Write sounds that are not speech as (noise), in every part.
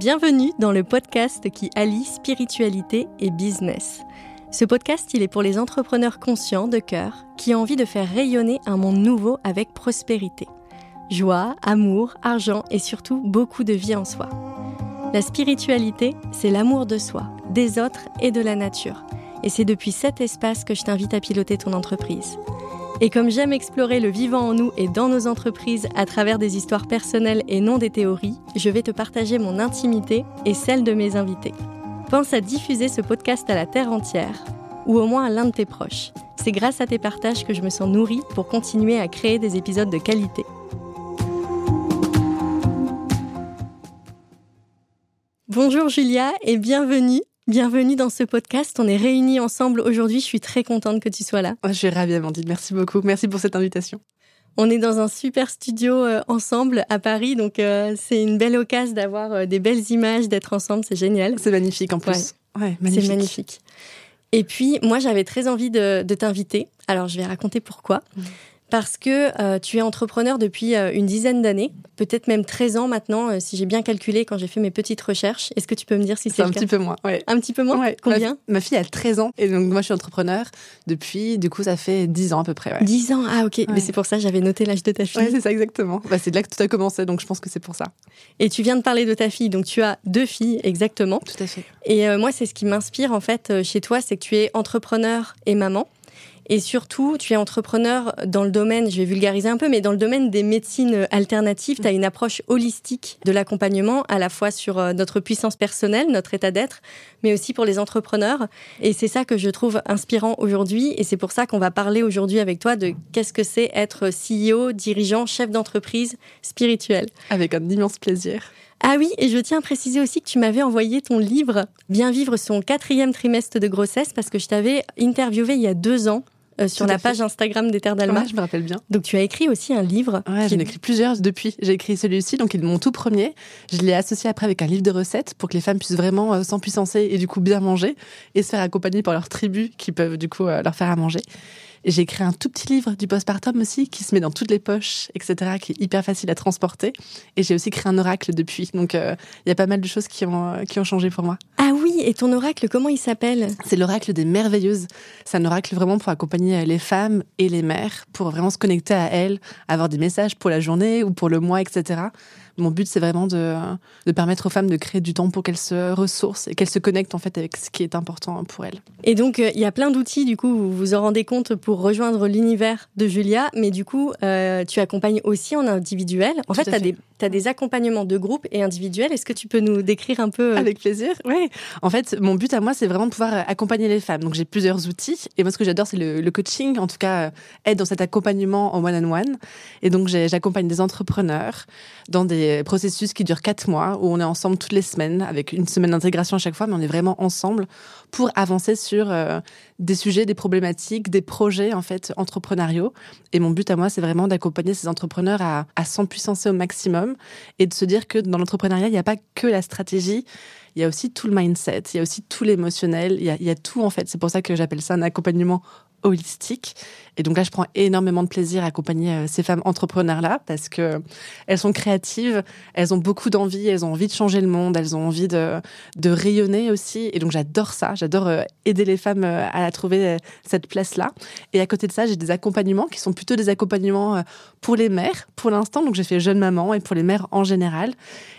Bienvenue dans le podcast qui allie spiritualité et business. Ce podcast, il est pour les entrepreneurs conscients de cœur qui ont envie de faire rayonner un monde nouveau avec prospérité. Joie, amour, argent et surtout beaucoup de vie en soi. La spiritualité, c'est l'amour de soi, des autres et de la nature. Et c'est depuis cet espace que je t'invite à piloter ton entreprise. Et comme j'aime explorer le vivant en nous et dans nos entreprises à travers des histoires personnelles et non des théories, je vais te partager mon intimité et celle de mes invités. Pense à diffuser ce podcast à la terre entière, ou au moins à l'un de tes proches. C'est grâce à tes partages que je me sens nourrie pour continuer à créer des épisodes de qualité. Bonjour Julia et bienvenue Bienvenue dans ce podcast. On est réunis ensemble aujourd'hui. Je suis très contente que tu sois là. Je suis ravie, Amandine. Merci beaucoup. Merci pour cette invitation. On est dans un super studio euh, ensemble à Paris, donc euh, c'est une belle occasion d'avoir euh, des belles images, d'être ensemble. C'est génial. C'est magnifique en plus. Ouais, magnifique. C'est magnifique. Et puis, moi, j'avais très envie de, t'inviter. Alors, je vais raconter pourquoi. Mmh parce que euh, tu es entrepreneur depuis euh, une dizaine d'années, peut-être même 13 ans maintenant, euh, si j'ai bien calculé quand j'ai fait mes petites recherches. Est-ce que tu peux me dire si c'est un petit peu moins ouais. Un petit peu moins Combien ma, fille a 13 ans et donc moi je suis entrepreneur depuis, du coup ça fait 10 ans à peu près. Ouais. 10 ans, ah ok, mais c'est pour ça j'avais noté l'âge de ta fille. C'est ça exactement. Bah, c'est de là que tout a commencé, donc je pense que c'est pour ça. Et tu viens de parler de ta fille, donc tu as deux filles exactement. Tout à fait. Et moi c'est ce qui m'inspire en fait chez toi, c'est que tu es entrepreneur et maman. Et surtout, tu es entrepreneur dans le domaine, je vais vulgariser un peu, mais dans le domaine des médecines alternatives, tu as une approche holistique de l'accompagnement, à la fois sur euh, notre puissance personnelle, notre état d'être, mais aussi pour les entrepreneurs. Et c'est ça que je trouve inspirant aujourd'hui. Et c'est pour ça qu'on va parler aujourd'hui avec toi de qu'est-ce que c'est être CEO, dirigeant, chef d'entreprise spirituel. Avec un immense plaisir. Ah oui, et je tiens à préciser aussi que tu m'avais envoyé ton livre Bien vivre son quatrième trimestre de grossesse parce que je t'avais interviewé il y a deux ans euh, sur la page Instagram des Terres d'Alma. je me rappelle bien. Donc tu as écrit aussi un livre. Ouais, j'en ai écrit plusieurs depuis. J'ai écrit celui-ci, donc il est mon tout premier. Je l'ai associé après avec un livre de recettes pour que les femmes puissent vraiment euh, s'empuissancer et du coup bien manger et se faire accompagner par leurs tribus qui peuvent du coup euh, leur faire à manger. J'ai écrit un tout petit livre du postpartum aussi qui se met dans toutes les poches, etc., qui est hyper facile à transporter. Et j'ai aussi créé un oracle depuis. Donc il y a pas mal de choses qui ont, qui ont changé pour moi. Ah oui, et ton oracle, comment il s'appelle? C'est l'oracle des merveilleuses. C'est un oracle vraiment pour accompagner les femmes et les mères, pour vraiment se connecter à elles, avoir des messages pour la journée ou pour le mois, etc. Mon but, c'est vraiment de, de, permettre aux femmes de créer du temps pour qu'elles se ressourcent et qu'elles se connectent en fait avec ce qui est important pour elles. Et donc, euh, il y a plein d'outils, du coup, vous vous en rendez compte pour rejoindre l'univers de Julia, mais du coup, euh, tu accompagnes aussi en individuel. En fait, tu as, des, as des accompagnements de groupe et individuels. Est-ce que tu peux nous décrire un peu euh, Avec plaisir, oui. En fait, mon but à moi, c'est vraiment de pouvoir accompagner les femmes. Donc, j'ai plusieurs outils. Et moi, ce que j'adore, c'est le, coaching, en tout cas, être dans cet accompagnement en one-on-one. -one. Et donc, j'accompagne des entrepreneurs dans des processus qui dure quatre mois où on est ensemble toutes les semaines avec une semaine d'intégration à chaque fois, mais on est vraiment ensemble pour avancer sur euh, des sujets, des problématiques, des projets en fait entrepreneuriaux. Et mon but à moi, c'est vraiment d'accompagner ces entrepreneurs à, à s'empuissancer au maximum et de se dire que dans l'entrepreneuriat, il n'y a pas que la stratégie, il y a aussi tout le mindset, il y a aussi tout l'émotionnel, il, il y a, tout en fait. C'est pour ça que j'appelle ça un accompagnement holistique. Et donc là, je prends énormément de plaisir à accompagner euh, ces femmes entrepreneurs-là parce que elles sont créatives, elles ont beaucoup d'envie, elles ont envie de changer le monde, elles ont envie de, de rayonner aussi. Et donc j'adore ça, j'adore euh, aider les femmes euh, à trouver cette place-là. Et à côté de ça, j'ai des accompagnements qui sont plutôt des accompagnements pour les mères pour l'instant. Donc j'ai fait jeune maman et pour les mères en général.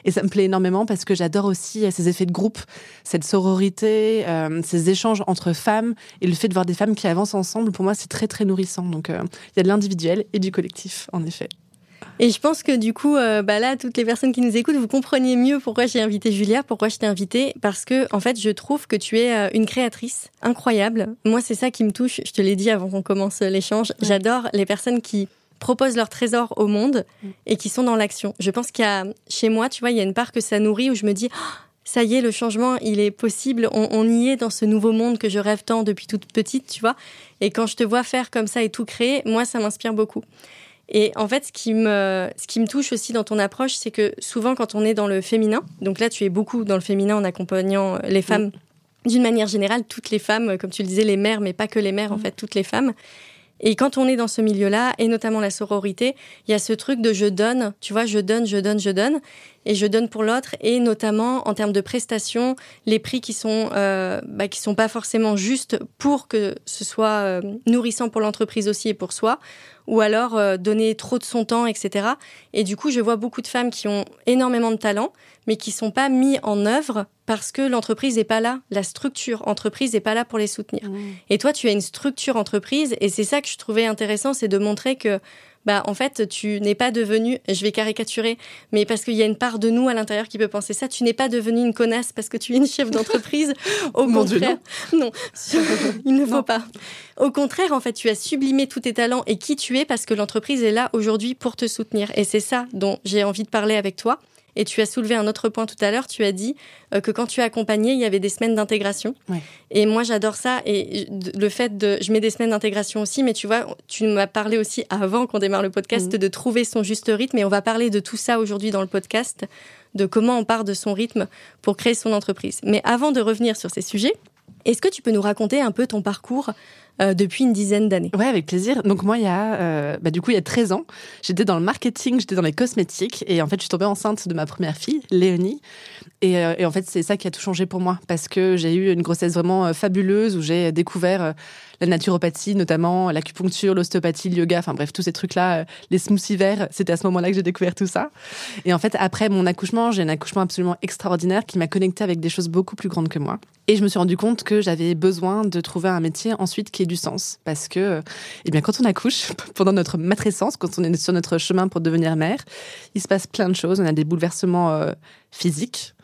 Et ça me plaît énormément parce que j'adore aussi ces effets de groupe, cette sororité, ces échanges entre femmes et le fait de voir des femmes qui avancent ensemble. Pour moi, c'est très très nourrissant donc euh, il y a de l'individuel et du collectif, en effet. Et je pense que du coup, euh, bah là, toutes les personnes qui nous écoutent, vous compreniez mieux pourquoi j'ai invité Julia, pourquoi je t'ai invité, parce que en fait, je trouve que tu es euh, une créatrice incroyable. Moi, c'est ça qui me touche. Je te l'ai dit avant qu'on commence l'échange. J'adore les personnes qui proposent leur trésor au monde mm. et qui sont dans l'action. Je pense qu'il y a chez moi, tu vois, il y a une part que ça nourrit où je me dis. Oh, ça y est, le changement, il est possible. On, y est dans ce nouveau monde que je rêve tant depuis toute petite, tu vois. Et quand je te vois faire comme ça et tout créer, moi, ça m'inspire beaucoup. Et en fait, ce qui me, ce qui me touche aussi dans ton approche, c'est que souvent, quand on est dans le féminin, donc là, tu es beaucoup dans le féminin en accompagnant les femmes, d'une manière générale, toutes les femmes, comme tu le disais, les mères, mais pas que les mères, en fait, toutes les femmes. Et quand on est dans ce milieu-là, et notamment la sororité, il y a ce truc de je donne, tu vois, je donne, je donne, je donne. Et je donne pour l'autre et notamment en termes de prestations les prix qui sont euh, bah, qui sont pas forcément justes pour que ce soit euh, nourrissant pour l'entreprise aussi et pour soi ou alors euh, donner trop de son temps etc et du coup je vois beaucoup de femmes qui ont énormément de talent mais qui sont pas mis en œuvre parce que l'entreprise n'est pas là. La structure entreprise n'est pas là pour les soutenir. Mmh. et toi tu as une structure entreprise et c'est ça que je trouvais intéressant c'est de montrer que bah en fait tu n'es pas devenu je vais caricaturer mais parce qu'il y a une part de nous à l'intérieur qui peut penser ça tu n'es pas devenu une connasse parce que tu es une chef d'entreprise. (laughs) Au Mon contraire. Dieu, non. non (laughs) il ne faut non. pas. Au contraire en fait tu as sublimé tous tes talents et qui tu es parce que l'entreprise est là aujourd'hui pour te soutenir. Et c'est ça dont j'ai envie de parler avec toi Et tu as soulevé un autre point tout à l'heure. Tu as dit euh, que quand tu as accompagné, il y avait des semaines d'intégration. Ouais. Et moi, j'adore ça. Et le fait de, je mets des semaines d'intégration aussi, mais tu vois, tu m'as parlé aussi avant qu'on démarre le podcast mmh. de trouver son juste rythme. Et on va parler de tout ça aujourd'hui dans le podcast, de comment on part de son rythme pour créer son entreprise. Mais avant de revenir sur ces sujets, est-ce que tu peux nous raconter un peu ton parcours euh, depuis une dizaine d'années? Ouais, avec plaisir. Donc moi, il y a, euh, bah, du coup, il y a 13 ans, j'étais dans le marketing, j'étais dans les cosmétiques, et en fait, je suis tombée enceinte de ma première fille, Léonie. Et, euh, en fait, c'est ça qui a tout changé pour moi, parce que j'ai eu une grossesse vraiment fabuleuse où j'ai découvert la naturopathie, notamment l'acupuncture, l'ostéopathie, le yoga, enfin bref, tous ces trucs-là, euh, les smoothies verts, c'était à ce moment-là que j'ai découvert tout ça. Et en fait, après mon accouchement, j'ai un accouchement absolument extraordinaire qui m'a connecté avec des choses beaucoup plus grandes que moi. Et je me suis rendu compte que j'avais besoin de trouver un métier ensuite qui ait du sens. Parce que, eh bien, quand on accouche, (laughs) pendant notre matrescence, quand on est sur notre chemin pour devenir mère, il se passe plein de choses. On a des bouleversements euh, physiques,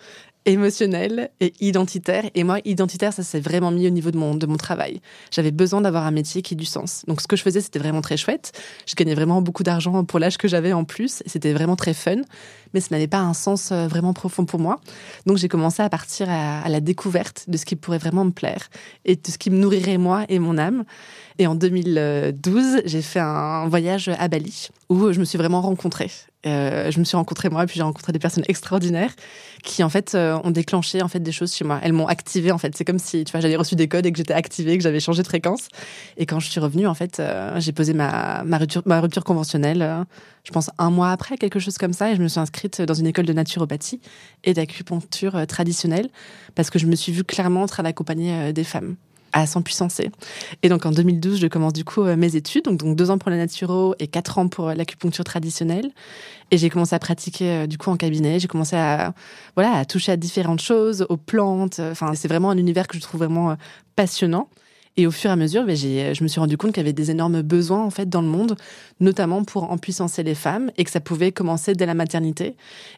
émotionnel et identitaire. Et moi, identitaire, ça s'est vraiment mis au niveau de mon, de mon travail. J'avais besoin d'avoir un métier qui ait du sens. Donc, ce que je faisais, c'était vraiment très chouette. Je gagnais vraiment beaucoup d'argent pour l'âge que j'avais en plus. C'était vraiment très fun. Mais ça n'avait pas un sens euh, vraiment profond pour moi. Donc, j'ai commencé à partir à, à la découverte de ce qui pourrait vraiment me plaire et de ce qui me nourrirait moi et mon âme. Et en 2012, j'ai fait un voyage à Bali où je me suis vraiment rencontrée. Euh, je me suis rencontrée moi et puis j'ai rencontré des personnes extraordinaires qui en fait euh, ont déclenché en fait des choses chez moi. Elles m'ont activé en fait. C'est comme si tu vois j'avais reçu des codes et que j'étais activée, que j'avais changé de fréquence. Et quand je suis revenue en fait, euh, j'ai posé ma ma rupture, ma rupture conventionnelle. Je pense un mois après quelque chose comme ça et je me suis inscrite dans une école de naturopathie et d'acupuncture traditionnelle parce que je me suis vue clairement en train d'accompagner des femmes à s'empuissancer. Et donc en 2012, je commence du coup euh, mes études, donc, donc deux ans pour la naturo et quatre ans pour euh, l'acupuncture traditionnelle. Et j'ai commencé à pratiquer euh, du coup en cabinet. J'ai commencé à voilà à toucher à différentes choses, aux plantes. Enfin, c'est vraiment un univers que je trouve vraiment passionnant. Et au fur et à mesure, je me suis rendu compte qu'il y avait des énormes besoins en fait dans le monde, notamment pour empuissancer les femmes, et que ça pouvait commencer dès la maternité,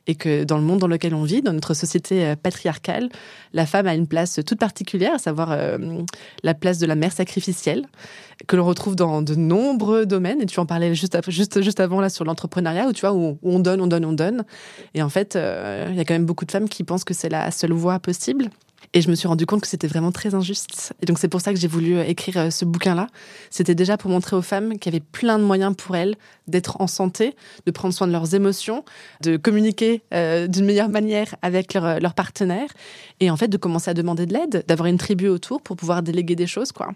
et que dans le monde dans lequel on vit, dans notre société euh, patriarcale, la femme a une place toute particulière, à savoir euh, la place de la mère sacrificielle, que l'on retrouve dans de nombreux domaines. Et tu en parlais juste juste juste avant là sur l'entrepreneuriat, où tu vois où on donne, on donne, on donne. Et en fait, euh, il y a quand même beaucoup de femmes qui pensent que c'est la seule voie possible. Et je me suis rendu compte que c'était vraiment très injuste. Et donc c'est pour ça que j'ai voulu euh, écrire euh, ce bouquin-là. C'était déjà pour montrer aux femmes qu'il y avait plein de moyens pour elles d'être en santé, de prendre soin de leurs émotions, de communiquer euh, d'une meilleure manière avec leur, leur partenaire, et en fait de commencer à demander de l'aide, d'avoir une tribu autour pour pouvoir déléguer des choses, quoi.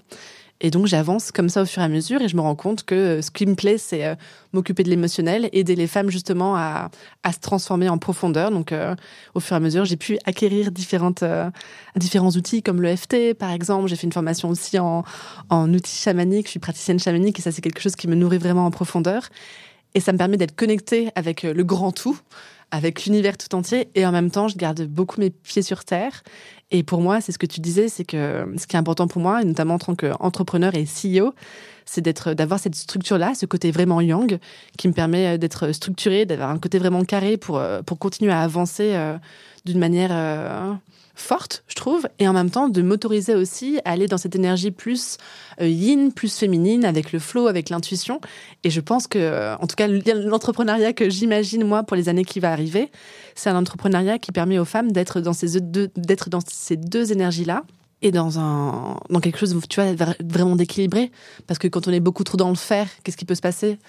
Et donc j'avance comme ça au fur et à mesure et je me rends compte que euh, ce qui me plaît, c'est euh, m'occuper de l'émotionnel, aider les femmes justement à, à se transformer en profondeur. Donc euh, au fur et à mesure, j'ai pu acquérir différentes, différents outils comme le FT par exemple. J'ai fait une formation aussi en, en outils chamaniques. Je suis praticienne chamanique et ça c'est quelque chose qui me nourrit vraiment en profondeur. Et ça me permet d'être connectée avec le grand tout, avec l'univers tout entier. Et en même temps je garde beaucoup mes pieds sur terre. Et pour moi c'est ce que tu disais c'est que ce qui est important pour moi et notamment en tant qu'entrepreneur et CEO c'est d'être d'avoir cette structure là ce côté vraiment yang qui me permet d'être structuré d'avoir un côté vraiment carré pour pour continuer à avancer euh, d'une manière euh, forte, je trouve, et en même temps de m'autoriser aussi à aller dans cette énergie plus euh, yin, plus féminine, avec le flow, avec l'intuition. Et je pense que, euh, en tout cas, l'entrepreneuriat que j'imagine moi pour les années qui va arriver, c'est un entrepreneuriat qui permet aux femmes d'être dans ces deux, ces deux énergies-là et dans un dans quelque chose tu vois vraiment d'équilibré parce que quand on est beaucoup trop dans le faire qu'est-ce qui peut se passer?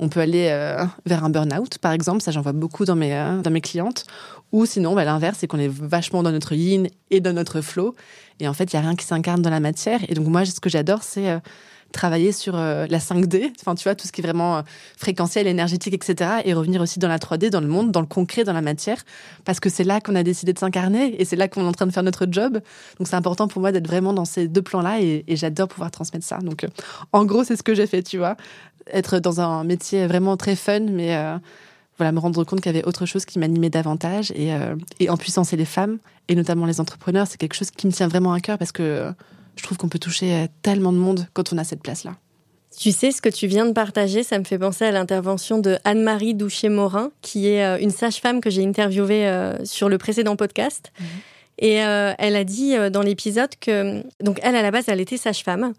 On peut aller euh, vers un burn-out, par exemple, ça j'en vois beaucoup dans mes, euh, dans mes clientes, ou sinon, bah, l'inverse, c'est qu'on est vachement dans notre yin et dans notre flow, et en fait, il n'y a rien qui s'incarne dans la matière, et donc moi, ce que j'adore, c'est euh, travailler sur la 5D, enfin tu vois, tout ce qui est vraiment fréquentiel, énergétique, etc. Et revenir aussi dans la 3D, dans le monde, dans le concret, dans la matière, parce que c'est là qu'on a décidé de s'incarner et c'est là qu'on est en train de faire notre job. Donc c'est important pour moi d'être vraiment dans ces deux plans-là et, j'adore pouvoir transmettre ça. Donc en gros, c'est ce que j'ai fait, tu vois. Être dans un métier vraiment très fun, mais voilà, me rendre compte qu'il y avait autre chose qui m'animait davantage et, euh, et en puissance et les femmes et notamment les entrepreneurs, c'est quelque chose qui me tient vraiment à cœur parce que je trouve qu'on peut toucher euh, tellement de monde quand on a cette place-là. Tu sais, ce que tu viens de partager, ça me fait penser à l'intervention de Anne-Marie Doucher-Morin, qui est euh, une sage-femme que j'ai interviewée sur le précédent podcast. Mhm. Et elle a dit dans l'épisode que, donc elle à la base, elle était sage-femme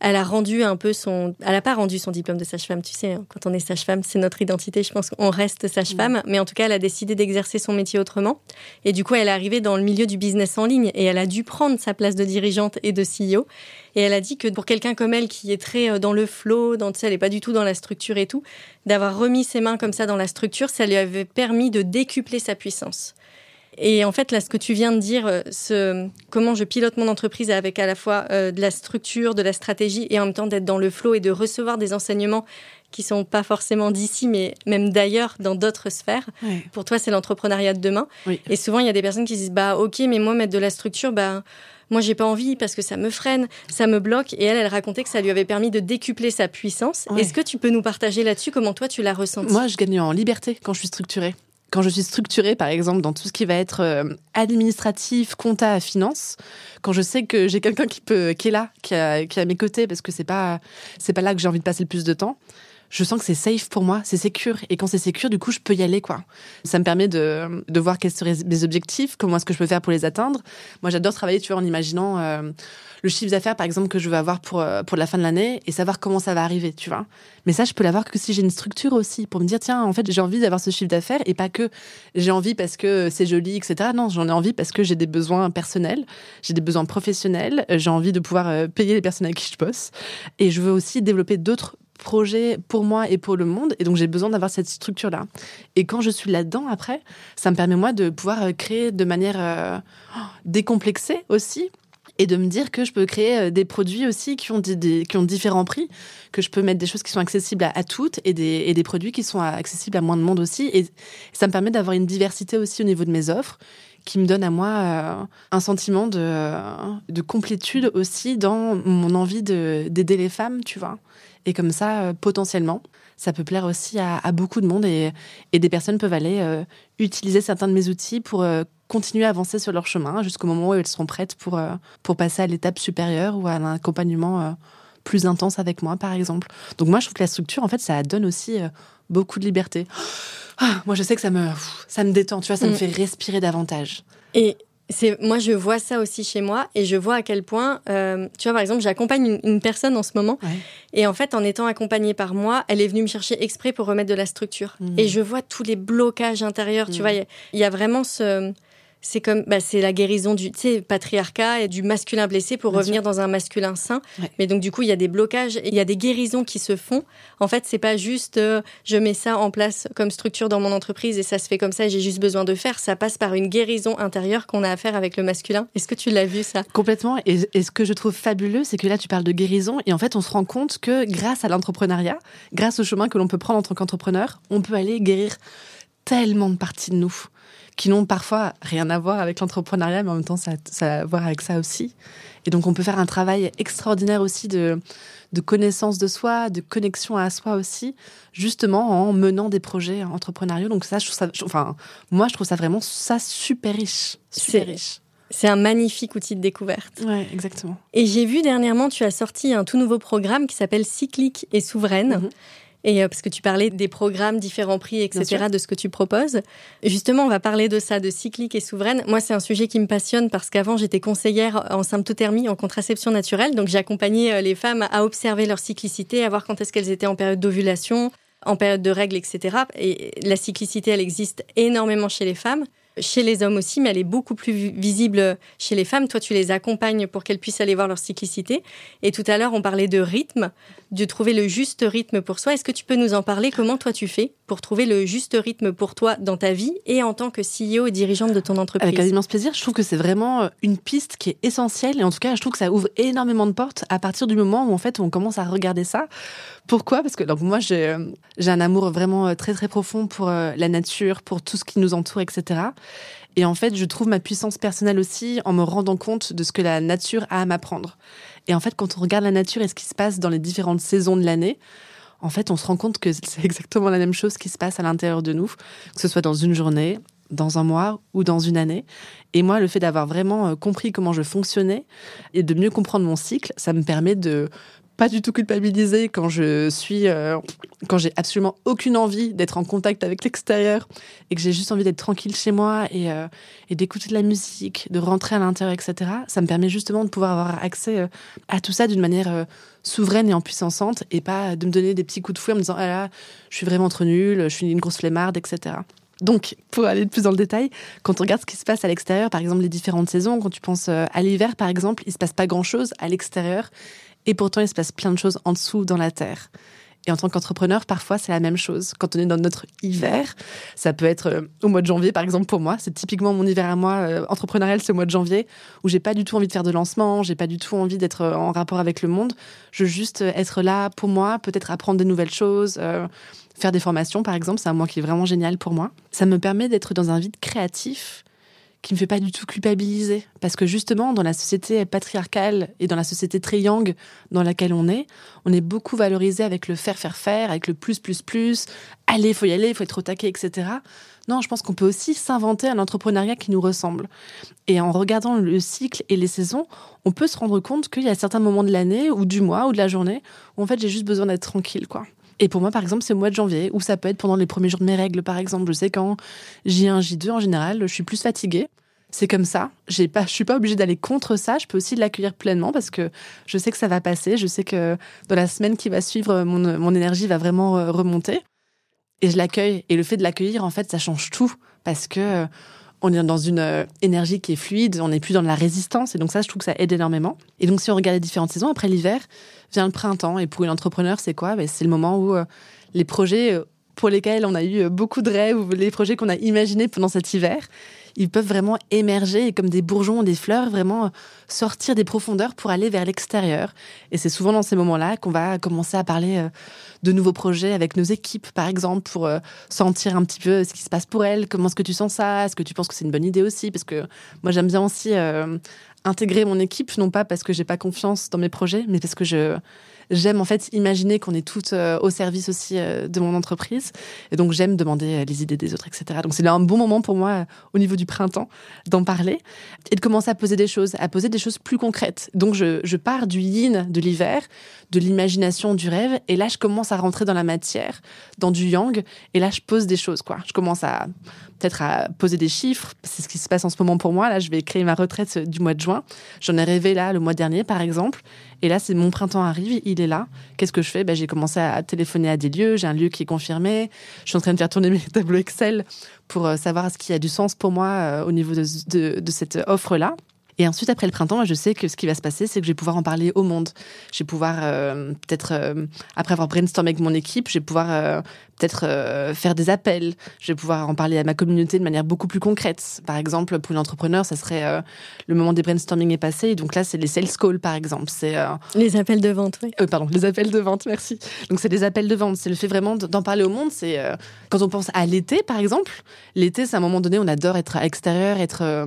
elle a rendu un peu son, elle a pas rendu son diplôme de sage-femme. Tu sais, hein, quand on est sage-femme, c'est notre identité. Je pense qu'on reste sage-femme, mais en tout cas, elle a décidé d'exercer son métier autrement. Et du coup, elle est arrivée dans le milieu du business en ligne et elle a dû prendre sa place de dirigeante et de CEO. Et elle a dit que pour quelqu'un comme elle, qui est très euh, dans le flow, dans, tu sais, elle est pas du tout dans la structure et tout, d'avoir remis ses mains comme ça dans la structure, ça lui avait permis de décupler sa puissance. Et en fait, là, ce que tu viens de dire, euh, ce, comment je pilote mon entreprise avec à la fois euh, de la structure, de la stratégie, et en même temps d'être dans le flow et de recevoir des enseignements qui sont pas forcément d'ici, mais même d'ailleurs, dans d'autres sphères. Pour toi, c'est l'entrepreneuriat de demain. Et souvent, il y a des personnes qui disent, bah, ok, mais moi, mettre de la structure, bah, moi j'ai pas envie parce que ça me freine, ça me bloque. Et elle, elle racontait que ça lui avait permis de décupler sa puissance. Est-ce que tu peux nous partager là-dessus? Comment toi tu l'as ressenti Moi, je gagne en liberté quand je suis structurée quand je suis structurée, par exemple, dans tout ce qui va être euh, administratif, compta, finance, quand je sais que j'ai quelqu'un qui qui est là, qui, a, est à mes côtés, parce que c'est pas, c'est pas là que j'ai envie de passer le plus de temps, je sens que c'est safe pour moi, c'est sécure. Et quand c'est sécure, du coup, je peux y aller, quoi. Ça me permet de, de voir quels seraient mes objectifs, comment est-ce que je peux faire pour les atteindre. Moi, j'adore travailler, tu vois, en imaginant euh, le chiffre d'affaires, par exemple, que je veux avoir pour, euh, pour la fin de l'année et savoir comment ça va arriver, tu vois. Mais ça, je peux l'avoir que si j'ai une structure aussi, pour me dire, tiens, en fait, j'ai envie d'avoir ce chiffre d'affaires et pas que j'ai envie parce que c'est joli, etc. Non, j'en ai envie parce que j'ai des besoins personnels, j'ai des besoins professionnels, j'ai envie de pouvoir euh, payer les personnes avec qui je bosse et je veux aussi développer d'autres projet pour moi et pour le monde. Et donc, j'ai besoin d'avoir cette structure-là. Et quand je suis là-dedans, après, ça me permet, moi, de pouvoir euh, créer de manière euh, décomplexée aussi. Et de me dire que je peux créer euh, des produits aussi qui ont, qui ont différents prix, que je peux mettre des choses qui sont accessibles à, toutes et des, et des produits qui sont accessibles à moins de monde aussi. Et ça me permet d'avoir une diversité aussi au niveau de mes offres qui me donne à moi un sentiment de, de complétude aussi dans mon envie d'aider les femmes, tu vois. Et comme ça, euh, potentiellement, ça peut plaire aussi à, beaucoup de monde et, des personnes peuvent aller euh, utiliser certains de mes outils pour euh, continuer à avancer sur leur chemin jusqu'au moment où elles seront prêtes pour, pour passer à l'étape supérieure ou à un accompagnement plus intense avec moi, par exemple. Donc moi, je trouve que la structure, en fait, ça donne aussi beaucoup de liberté. Ah, moi, je sais que ça me, ça me détend, tu vois, ça me mm. fait respirer davantage. Et c'est moi je vois ça aussi chez moi et je vois à quel point euh, tu vois par exemple j'accompagne une, personne en ce moment et en fait en étant accompagnée par moi elle est venue me chercher exprès pour remettre de la structure mmh. et je vois tous les blocages intérieurs tu mmh. vois il y, a vraiment ce c'est comme bah, c'est la guérison du patriarcat et du masculin blessé pour revenir dans un masculin sain. Mais donc du coup, il y a des blocages, il y a des guérisons qui se font. En fait, c'est pas juste euh, je mets ça en place comme structure dans mon entreprise et ça se fait comme ça j'ai juste besoin de faire. Ça passe par une guérison intérieure qu'on a à faire avec le masculin. Est-ce que tu l'as vu ça? Complètement. Et, et, ce que je trouve fabuleux, c'est que là, tu parles de guérison et en fait, on se rend compte que grâce à l'entrepreneuriat, grâce au chemin que l'on peut prendre en tant qu'entrepreneur, on peut aller guérir tellement de parties de nous qui n'ont parfois rien à voir avec l'entrepreneuriat, mais en même temps, ça, ça, a à voir avec ça aussi. Et donc, on peut faire un travail extraordinaire aussi de, de connaissance de soi, de connexion à soi aussi, justement en menant des projets entrepreneuriaux. Donc ça, je trouve ça, enfin, moi, je trouve ça vraiment ça super riche, super riche. C'est un magnifique outil de découverte. Ouais, exactement. Et j'ai vu dernièrement, tu as sorti un tout nouveau programme qui s'appelle Cyclique et Souveraine. Mhm. Et euh, parce que tu parlais des programmes, différents prix, etc., de ce que tu proposes. Justement, on va parler de ça, de cyclique et souveraine. Moi, c'est un sujet qui me passionne parce qu'avant, j'étais conseillère en symptothermie, en contraception naturelle. Donc, j'accompagnais euh, les femmes à observer leur cyclicité, à voir quand est-ce qu'elles étaient en période d'ovulation, en période de règles, etc. Et la cyclicité, elle existe énormément chez les femmes. Chez les hommes aussi, mais elle est beaucoup plus visible chez les femmes. Toi, tu les accompagnes pour qu'elles puissent aller voir leur cyclicité. Et tout à l'heure, on parlait de rythme, de trouver le juste rythme pour soi. Est-ce que tu peux nous en parler? Comment toi tu fais pour trouver le juste rythme pour toi dans ta vie et en tant que CEO et dirigeante de ton entreprise? Avec un immense plaisir. Je trouve que c'est vraiment euh, une piste qui est essentielle. Et en tout cas, je trouve que ça ouvre énormément de portes à partir du moment où en fait on commence à regarder ça. Pourquoi? Parce que donc moi j'ai euh, un amour vraiment euh, très très profond pour la nature, pour tout ce qui nous entoure, etc. Et en fait, je trouve ma puissance personnelle aussi en me rendant compte de ce que la nature a à m'apprendre. Et en fait, quand on regarde la nature et ce qui se passe dans les différentes saisons de l'année, en fait, on se rend compte que (laughs) c'est exactement la même chose qui se passe à l'intérieur de nous, que ce soit dans une journée, dans un mois ou dans une année. Et moi, le fait d'avoir vraiment euh, compris comment je fonctionnais et de mieux comprendre mon cycle, ça me permet de pas du tout culpabiliser quand je suis, euh, quand j'ai absolument aucune envie d'être en contact avec l'extérieur et que j'ai juste envie d'être tranquille chez moi et, euh, d'écouter de la musique, de rentrer à l'intérieur, etc. Ça me permet justement de pouvoir avoir accès euh, à tout ça d'une manière souveraine et en puissance et pas de me donner des petits coups de fouet en me disant ah là, je suis vraiment trop nulle, je suis une grosse flemmarde, etc. Donc, pour aller plus dans le détail, quand on regarde ce qui se passe à l'extérieur, par exemple les différentes saisons, quand tu penses à l'hiver, par exemple, il se passe pas grand-chose à l'extérieur et pourtant, il se passe plein de choses en dessous dans la terre. Et en tant qu'entrepreneur, parfois, c'est la même chose. Quand on est dans notre hiver, ça peut être euh, au mois de janvier, par exemple, pour moi. C'est typiquement mon hiver à moi, euh, entrepreneurial, c'est au mois de janvier, où j'ai pas du tout envie de faire de lancement, j'ai pas du tout envie d'être euh, en rapport avec le monde. Je veux juste être là pour moi, peut-être apprendre des nouvelles choses, faire des formations, par exemple. C'est un mois qui est vraiment génial pour moi. Ça me permet d'être dans un vide créatif qui me fait pas du tout culpabiliser. Parce que justement, dans la société patriarcale et dans la société triangle dans laquelle on est, on est beaucoup valorisé avec le faire, faire, faire, avec le plus, plus, plus. Allez, faut y aller, faut être au taquet, etc. Non, je pense qu'on peut aussi s'inventer un entrepreneuriat qui nous ressemble. Et en regardant le cycle et les saisons, on peut se rendre compte qu'il y a certains moments de l'année ou du mois ou de la journée où en fait j'ai juste besoin d'être tranquille, quoi. Et pour moi, par exemple, c'est le mois de janvier, ou ça peut être pendant les premiers jours de mes règles, par exemple. Je sais quand J1, J2, en général, je suis plus fatiguée. C'est comme ça. J'ai pas, je suis pas obligée d'aller contre ça. Je peux aussi l'accueillir pleinement parce que je sais que ça va passer. Je sais que dans la semaine qui va suivre, mon, mon énergie va vraiment euh, remonter. Et je l'accueille. Et le fait de l'accueillir, en fait, ça change tout parce que on est dans une euh, énergie qui est fluide, on n'est plus dans la résistance, et donc ça, je trouve que ça aide énormément. Et donc, si on regarde les différentes saisons, après l'hiver, vient le printemps, et pour une entrepreneur, c'est quoi? Ben, C'est le moment où euh, les projets euh, pour lesquels on a eu beaucoup de rêves, ou les projets qu'on a imaginés pendant cet hiver, ils peuvent vraiment émerger et comme des bourgeons, des fleurs, vraiment sortir des profondeurs pour aller vers l'extérieur. Et c'est souvent dans ces moments-là qu'on va commencer à parler de nouveaux projets avec nos équipes, par exemple, pour euh, sentir un petit peu ce qui se passe pour elles. Comment est-ce que tu sens ça Est-ce que tu penses que c'est une bonne idée aussi? Parce que moi, j'aime bien aussi euh, intégrer mon équipe, non pas parce que j'ai pas confiance dans mes projets, mais parce que je j'aime en fait imaginer qu'on est toutes euh, au service aussi de mon entreprise. Et donc j'aime demander les idées des autres, etc. Donc c'est un bon moment pour moi au niveau du printemps d'en parler et de commencer à poser des choses, à poser des choses plus concrètes. Donc je, je pars du yin de l'hiver, de l'imagination, du rêve, et là je commence à rentrer dans la matière, dans du yang, et là je pose des choses, quoi. Je commence à peut-être à poser des chiffres. C'est ce qui se passe en ce moment pour moi. Là, je vais créer ma retraite du mois de juin. J'en ai rêvé là le mois dernier, par exemple. Et là, c'est mon printemps arrive, il est là. Qu'est-ce que je fais? Ben, J'ai commencé à téléphoner à des lieux. J'ai un lieu qui est confirmé. Je suis en train de faire tourner (laughs) mes tableaux Excel pour euh, savoir ce qui a du sens pour moi euh, au niveau de, de cette offre-là. Et ensuite, après le printemps, je sais que ce qui va se passer, c'est que je vais pouvoir en parler au monde. Je vais pouvoir, euh, peut-être, euh, après avoir brainstormé avec mon équipe, je vais pouvoir euh, peut-être faire des appels. Je vais pouvoir en parler à ma communauté de manière beaucoup plus concrète. Par exemple, pour une entrepreneur, ça serait le moment des brainstorming est passé. donc là, c'est les sales calls, par exemple. C'est les appels de vente, oui. pardon, les appels de vente, merci. Donc c'est des appels de vente. C'est le fait vraiment d'en parler au monde. C'est quand on pense à l'été, par exemple. L'été, c'est un moment donné, on adore être à l'extérieur, être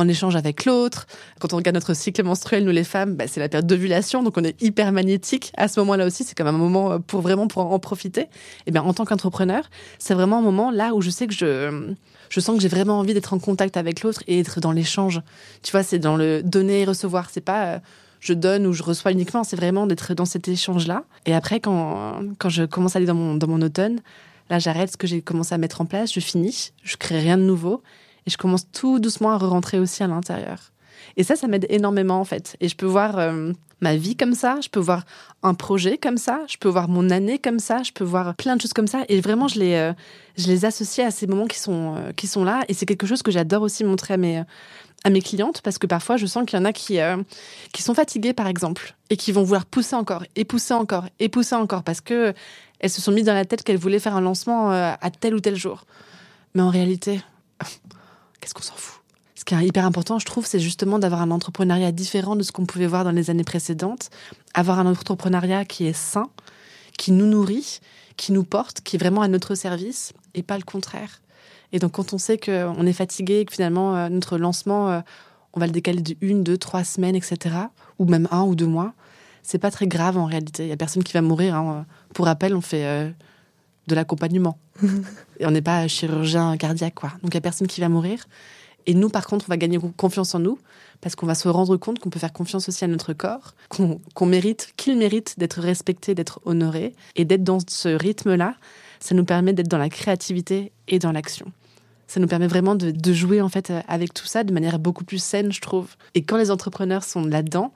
en échange avec l'autre. Quand on regarde notre cycle menstruel, nous les femmes, bah, c'est la période d'ovulation, donc on est hyper magnétique. À ce moment-là aussi, c'est comme un moment euh, pour vraiment pour en profiter. Et eh bien, en tant qu'entrepreneur, c'est vraiment un moment là où je sais que je, je sens que j'ai vraiment envie d'être en contact avec l'autre et être dans l'échange. Tu vois, c'est dans le donner et recevoir. C'est pas euh, je donne ou je reçois uniquement, c'est vraiment d'être dans cet échange-là. Et après, quand, quand je commence à aller dans mon, dans mon automne, là, j'arrête ce que j'ai commencé à mettre en place, je finis, je crée rien de nouveau et je commence tout doucement à re rentrer aussi à l'intérieur. Et ça, ça m'aide énormément en fait. Et je peux voir, euh, ma vie comme ça, je peux voir un projet comme ça, je peux voir mon année comme ça, je peux voir plein de choses comme ça. Et vraiment, je les, euh, je les associe à ces moments qui sont, euh, qui sont là. Et c'est quelque chose que j'adore aussi montrer à mes, à mes clientes parce que parfois, je sens qu'il y en a qui, qui sont fatiguées, par exemple, et qui vont vouloir pousser encore, et pousser encore, et pousser encore parce que elles se sont mises dans la tête qu'elles voulaient faire un lancement à tel ou tel jour. Mais en réalité, qu'est-ce qu'on s'en fout? Ce qui est hyper important, je trouve, c'est justement d'avoir un entrepreneuriat différent de ce qu'on pouvait voir dans les années précédentes. Avoir un entrepreneuriat qui est sain, qui nous nourrit, qui nous porte, qui est vraiment à notre service et pas le contraire. Et donc, quand on sait qu'on est fatigué, que finalement, euh, notre lancement, euh, on va le décaler de une, deux, trois semaines, etc., ou même un ou deux mois, c'est pas très grave en réalité. Il y a personne qui va mourir. Hein. Pour rappel, on fait euh, de l'accompagnement. et (laughs) on n'est pas chirurgien cardiaque, quoi. Donc, il y a personne qui va mourir. Et nous, par contre, on va gagner confiance en nous parce qu'on va se rendre compte qu'on peut faire confiance aussi à notre corps, qu'on mérite, qu'il mérite d'être respecté, d'être honoré. Et d'être dans ce rythme-là, ça nous permet d'être dans la créativité et dans l'action. Ça nous permet vraiment de, de, jouer en fait avec tout ça de manière beaucoup plus saine, je trouve. Et quand les entrepreneurs sont là-dedans,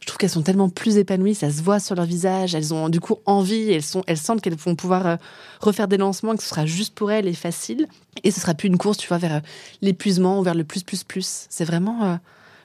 je trouve qu'elles sont tellement plus épanouies, ça se voit sur leur visage, elles ont du coup envie, elles, sentent qu'elles vont pouvoir euh, refaire des lancements, que ce sera juste pour elles et facile. Et ce sera plus une course, tu vois, vers euh, l'épuisement ou vers le plus, plus, plus. C'est vraiment euh,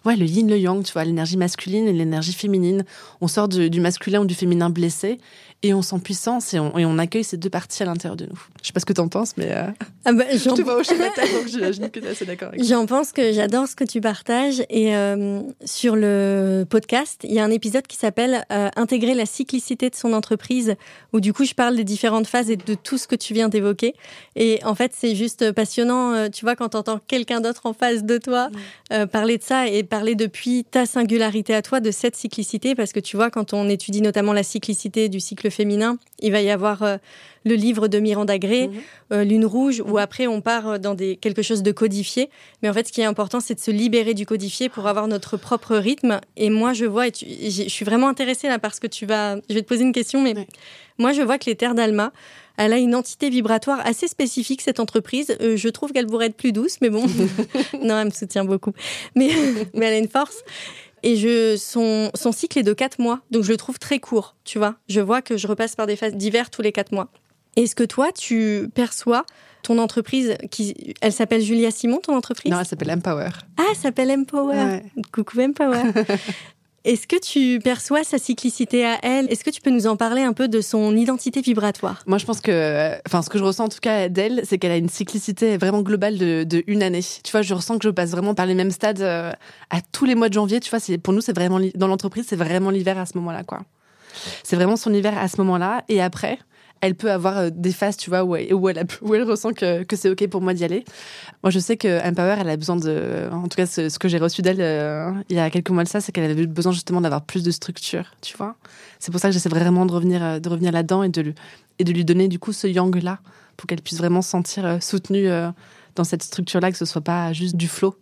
ouais, le yin, le yang, tu vois, l'énergie masculine et l'énergie féminine. On sort du masculin ou du féminin blessé et on sent puissance et on, accueille ces deux parties à l'intérieur de nous. Je sais pas ce que tu en penses, mais euh, ah bah, (laughs) je te vois hocher la tête, donc j'imagine que tu es assez d'accord avec J'en pense que j'adore ce que tu partages et euh, sur le podcast, il y a un épisode qui s'appelle euh, Intégrer la cyclicité de son entreprise où du coup je parle des différentes phases et de tout ce que tu viens d'évoquer. Et en fait, c'est juste passionnant, tu vois, quand tu entends quelqu'un d'autre en face de toi mm. parler de ça et parler depuis ta singularité à toi de cette cyclicité parce que tu vois, quand on étudie notamment la cyclicité du cycle féminin, il va y avoir euh, le livre de Miranda Gray, mhm. euh, Lune rouge, où après on part euh, dans des, quelque chose de codifié. Mais en fait, ce qui est important, c'est de se libérer du codifié pour avoir notre propre rythme. Et moi, je vois, et je suis vraiment intéressée là parce que tu vas, je vais te poser une question, mais moi, je vois que les terres d'Alma, elle a une entité vibratoire assez spécifique, cette entreprise. je trouve qu'elle pourrait être plus douce, mais bon. (laughs) non, elle me soutient beaucoup. Mais, (laughs) mais elle a une force. Et je, son, son cycle est de 4 mois, donc je le trouve très court, tu vois. Je vois que je repasse par des phases d'hiver tous les 4 mois. Est-ce que toi, tu perçois ton entreprise, qui, elle s'appelle Julia Simon, ton entreprise? Non, elle s'appelle Empower. Ah, elle s'appelle Empower. Coucou Empower. (laughs) Est-ce que tu perçois sa cyclicité à elle? Est-ce que tu peux nous en parler un peu de son identité vibratoire? Moi, je pense que, enfin, ce que je ressens en tout cas d'elle, c'est qu'elle a une cyclicité vraiment globale de, une année. Tu vois, je ressens que je passe vraiment par les mêmes stades euh, à tous les mois de janvier. Tu vois, pour nous, c'est vraiment dans l'entreprise, c'est vraiment l'hiver à ce moment-là, quoi. C'est vraiment son hiver à ce moment-là. Et après, elle peut avoir euh, des phases, tu vois, où elle, ressent que, c'est OK pour moi d'y aller. Moi, je sais que Empower, elle a besoin de. En tout cas, ce, que j'ai reçu d'elle euh, il y a quelques mois de ça, c'est qu'elle avait besoin justement d'avoir plus de structure, tu vois. C'est pour ça que j'essaie vraiment de revenir, euh, de revenir là-dedans et de, lui, et de lui donner du coup ce yang-là pour qu'elle puisse vraiment se sentir soutenue dans cette structure-là, que ce soit pas juste du flow,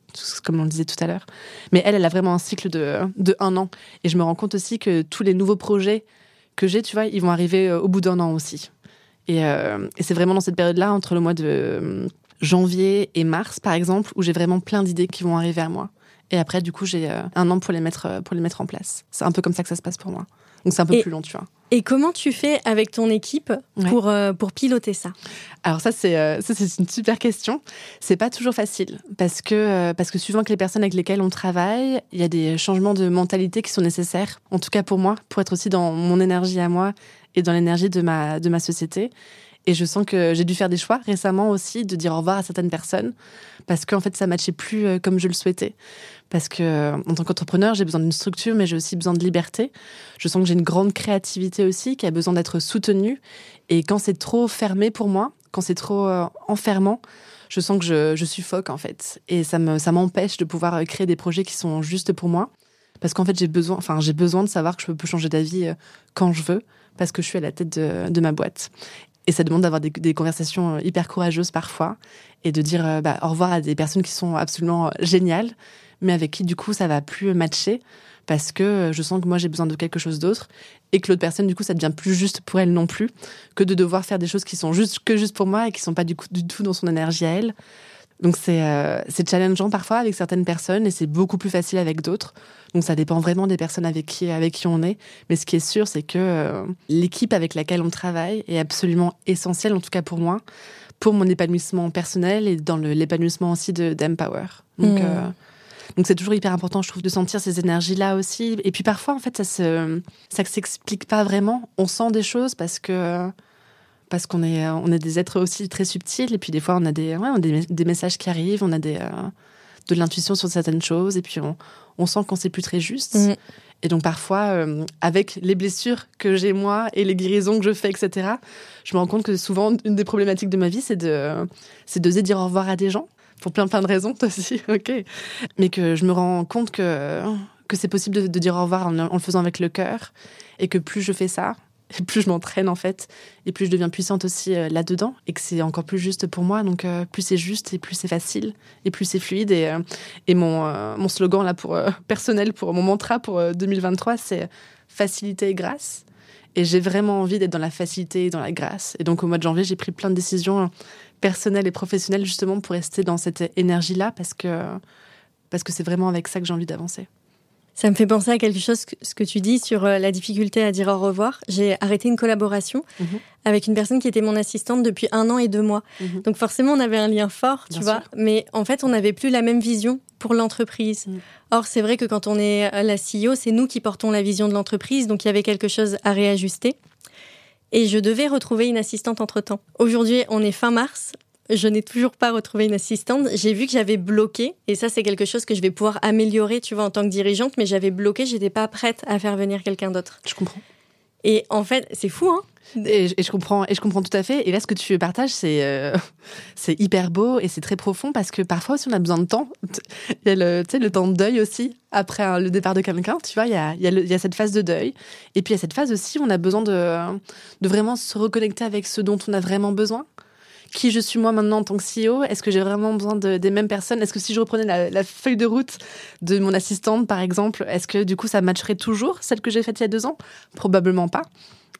comme on le disait tout à l'heure. Mais elle, elle a vraiment un cycle de un an. Et je me rends compte aussi que tous les nouveaux projets que j'ai, tu vois, ils vont arriver au bout d'un an aussi. Euh, et, c'est vraiment dans cette période-là, entre le mois de euh, janvier et mars, par exemple, où j'ai vraiment plein d'idées qui vont arriver à moi. Et après, du coup, j'ai euh, un an pour les mettre, pour les mettre en place. C'est un peu comme ça que ça se passe pour moi. Donc c'est un peu plus long, tu vois. Et comment tu fais avec ton équipe pour, pour piloter ça? Alors ça c'est c'est une super question. C'est pas toujours facile parce que parce que suivant que les personnes avec lesquelles on travaille, il y a des changements de mentalité qui sont nécessaires. En tout cas pour moi, pour être aussi dans mon énergie à moi et dans l'énergie de ma, de ma société. Et je sens que j'ai dû faire des choix récemment aussi de dire au revoir à certaines personnes parce qu'en fait ça matchait plus euh, comme je le souhaitais. Parce que euh, en tant qu'entrepreneur, j'ai besoin d'une structure, mais j'ai aussi besoin de liberté. Je sens que j'ai une grande créativité aussi qui a besoin d'être soutenue. Et quand c'est trop fermé pour moi, quand c'est trop euh, enfermant, je sens que je, je suffoque en fait. Et ça me ça m'empêche de pouvoir créer des projets qui sont justes pour moi. Parce qu'en fait, j'ai besoin, enfin, j'ai besoin de savoir que je peux changer d'avis quand je veux parce que je suis à la tête de, ma boîte. Et ça demande d'avoir des, conversations euh, hyper courageuses parfois et de dire euh, bah, au revoir à des personnes qui sont absolument euh, géniales, mais avec qui du coup ça va plus matcher parce que je sens que moi j'ai besoin de quelque chose d'autre et que l'autre personne du coup ça devient plus juste pour elle non plus que de devoir faire des choses qui sont juste que juste pour moi et qui sont pas du, du tout dans son énergie à elle. Donc c'est c'est challengeant parfois avec certaines personnes et c'est beaucoup plus facile avec d'autres. Donc ça dépend vraiment des personnes avec qui avec qui on est. Mais ce qui est sûr, c'est que l'équipe avec laquelle on travaille est absolument essentielle, en tout cas pour moi, pour mon épanouissement personnel et dans l'épanouissement aussi de d'Empower. Donc mmh. Donc c'est toujours hyper important, je trouve, de sentir ces énergies-là aussi. Et puis parfois, en fait, ça se, ça s'explique pas vraiment. On sent des choses parce que parce qu'on est, on est des êtres aussi très subtils. Et puis des fois, on a des, ouais, on a des, messages qui arrivent, on a des, euh, de l'intuition sur certaines choses. Et puis on, on sent qu'on sait plus très juste. Mm. Et donc parfois, euh, avec les blessures que j'ai moi et les guérisons que je fais, etc., je me rends compte que souvent, une des problématiques de ma vie, c'est de, c'est d'oser dire au revoir à des gens pour plein plein de raisons (laughs) aussi, ok. Mais que je me rends compte que que c'est possible de, dire au revoir en, le faisant avec le cœur et que plus je fais ça, et (laughs) plus je m'entraîne en fait, et plus je deviens puissante aussi euh, là-dedans, et que c'est encore plus juste pour moi. Donc euh, plus c'est juste et plus c'est facile et plus c'est fluide. Et, euh, mon, slogan là pour (laughs) personnel, pour mon mantra pour 2023, c'est facilité et grâce. Et j'ai vraiment envie d'être dans la facilité et dans la grâce. Et donc au mois de janvier, j'ai pris plein de décisions personnel et professionnel justement pour rester dans cette énergie-là parce que parce que c'est vraiment avec ça que j'ai envie d'avancer. Ça me fait penser à quelque chose, ce que tu dis sur euh, la difficulté à dire au revoir. J'ai arrêté une collaboration mhm. avec une personne qui était mon assistante depuis un an et deux mois. Mhm. Donc forcément, on avait un lien fort, tu vois. Mais en fait, on n'avait plus la même vision pour l'entreprise. Mhm. Or, c'est vrai que quand on est la CEO, c'est nous qui portons la vision de l'entreprise. Donc il y avait quelque chose à réajuster et je devais retrouver une assistante entre-temps. Aujourd'hui, on est fin mars. Je n'ai toujours pas retrouvé une assistante. J'ai vu que j'avais bloqué, et ça c'est quelque chose que je vais pouvoir améliorer, tu vois, en tant que dirigeante, mais j'avais bloqué, j'étais pas prête à faire venir quelqu'un d'autre. Je comprends. Et en fait, c'est fou, hein et, je comprends, et je comprends tout à fait. Et là, ce que tu partages, c'est euh, (laughs) c'est hyper beau et c'est très profond parce que parfois aussi on a besoin de temps. Il y a le, le temps de deuil aussi après le départ de quelqu'un. Tu vois, il y a, il y, a il y a cette phase de deuil. Et puis il y a cette phase aussi où on a besoin de, de vraiment se reconnecter avec ce dont on a vraiment besoin qui je suis moi maintenant en tant que CEO Est-ce que j'ai vraiment besoin de, des mêmes personnes? Est-ce que si je reprenais la, feuille de route de mon assistante, par exemple, est-ce que du coup ça matcherait toujours celle que j'ai faite il y a deux ans? Probablement pas.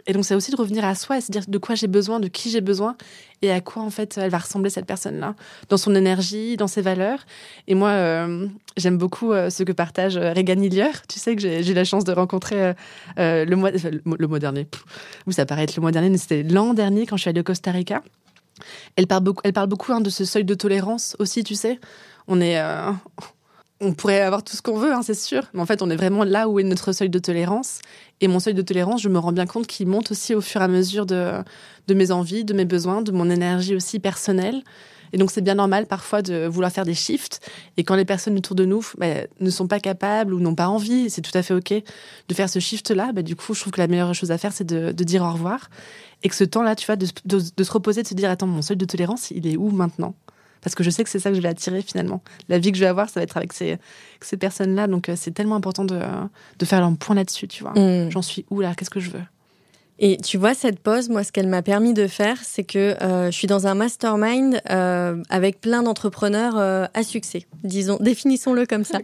Et donc, c'est aussi de revenir à soi et se dire de quoi j'ai besoin, de qui j'ai besoin et à quoi, en fait, elle va ressembler cette personne-là, dans son énergie, dans ses valeurs. Et moi, euh, j'aime beaucoup euh, ce que partage euh, Regan Hillier. Tu sais que j'ai la chance de rencontrer le, mois, le, mois dernier. Où ça paraît être le mois dernier, mais c'était l'an dernier quand je suis allée au Costa Rica. Elle parle beaucoup, elle parle beaucoup hein, de ce seuil de tolérance aussi, tu sais. On est (laughs) on pourrait avoir tout ce qu'on veut, hein, c'est sûr. Mais en fait, on est vraiment là où est notre seuil de tolérance. Et mon seuil de tolérance, je me rends bien compte qu'il monte aussi au fur et à mesure de mes envies, de mes besoins, de mon énergie aussi personnelle. Et donc, c'est bien normal parfois de vouloir faire des shifts. Et quand les personnes autour de nous bah, ne sont pas capables ou n'ont pas envie, c'est tout à fait OK de faire ce shift-là. Bah, du coup, je trouve que la meilleure chose à faire, c'est de, de, dire au revoir. Et que ce temps-là, tu vois, de, de, de se reposer, de se dire, attends, mon seuil de tolérance, il est où maintenant? Parce que je sais que c'est ça que je vais attirer finalement. La vie que je vais avoir, ça va être avec ces, ces personnes-là. Donc euh, c'est tellement important de, de faire un point là-dessus, tu vois. Mm. J'en suis où là? Qu'est-ce que je veux? Et tu vois, cette pause, moi, ce qu'elle m'a permis de faire, c'est que euh, je suis dans un mastermind euh, avec plein d'entrepreneurs à succès, disons, (laughs) définissons-le comme ça.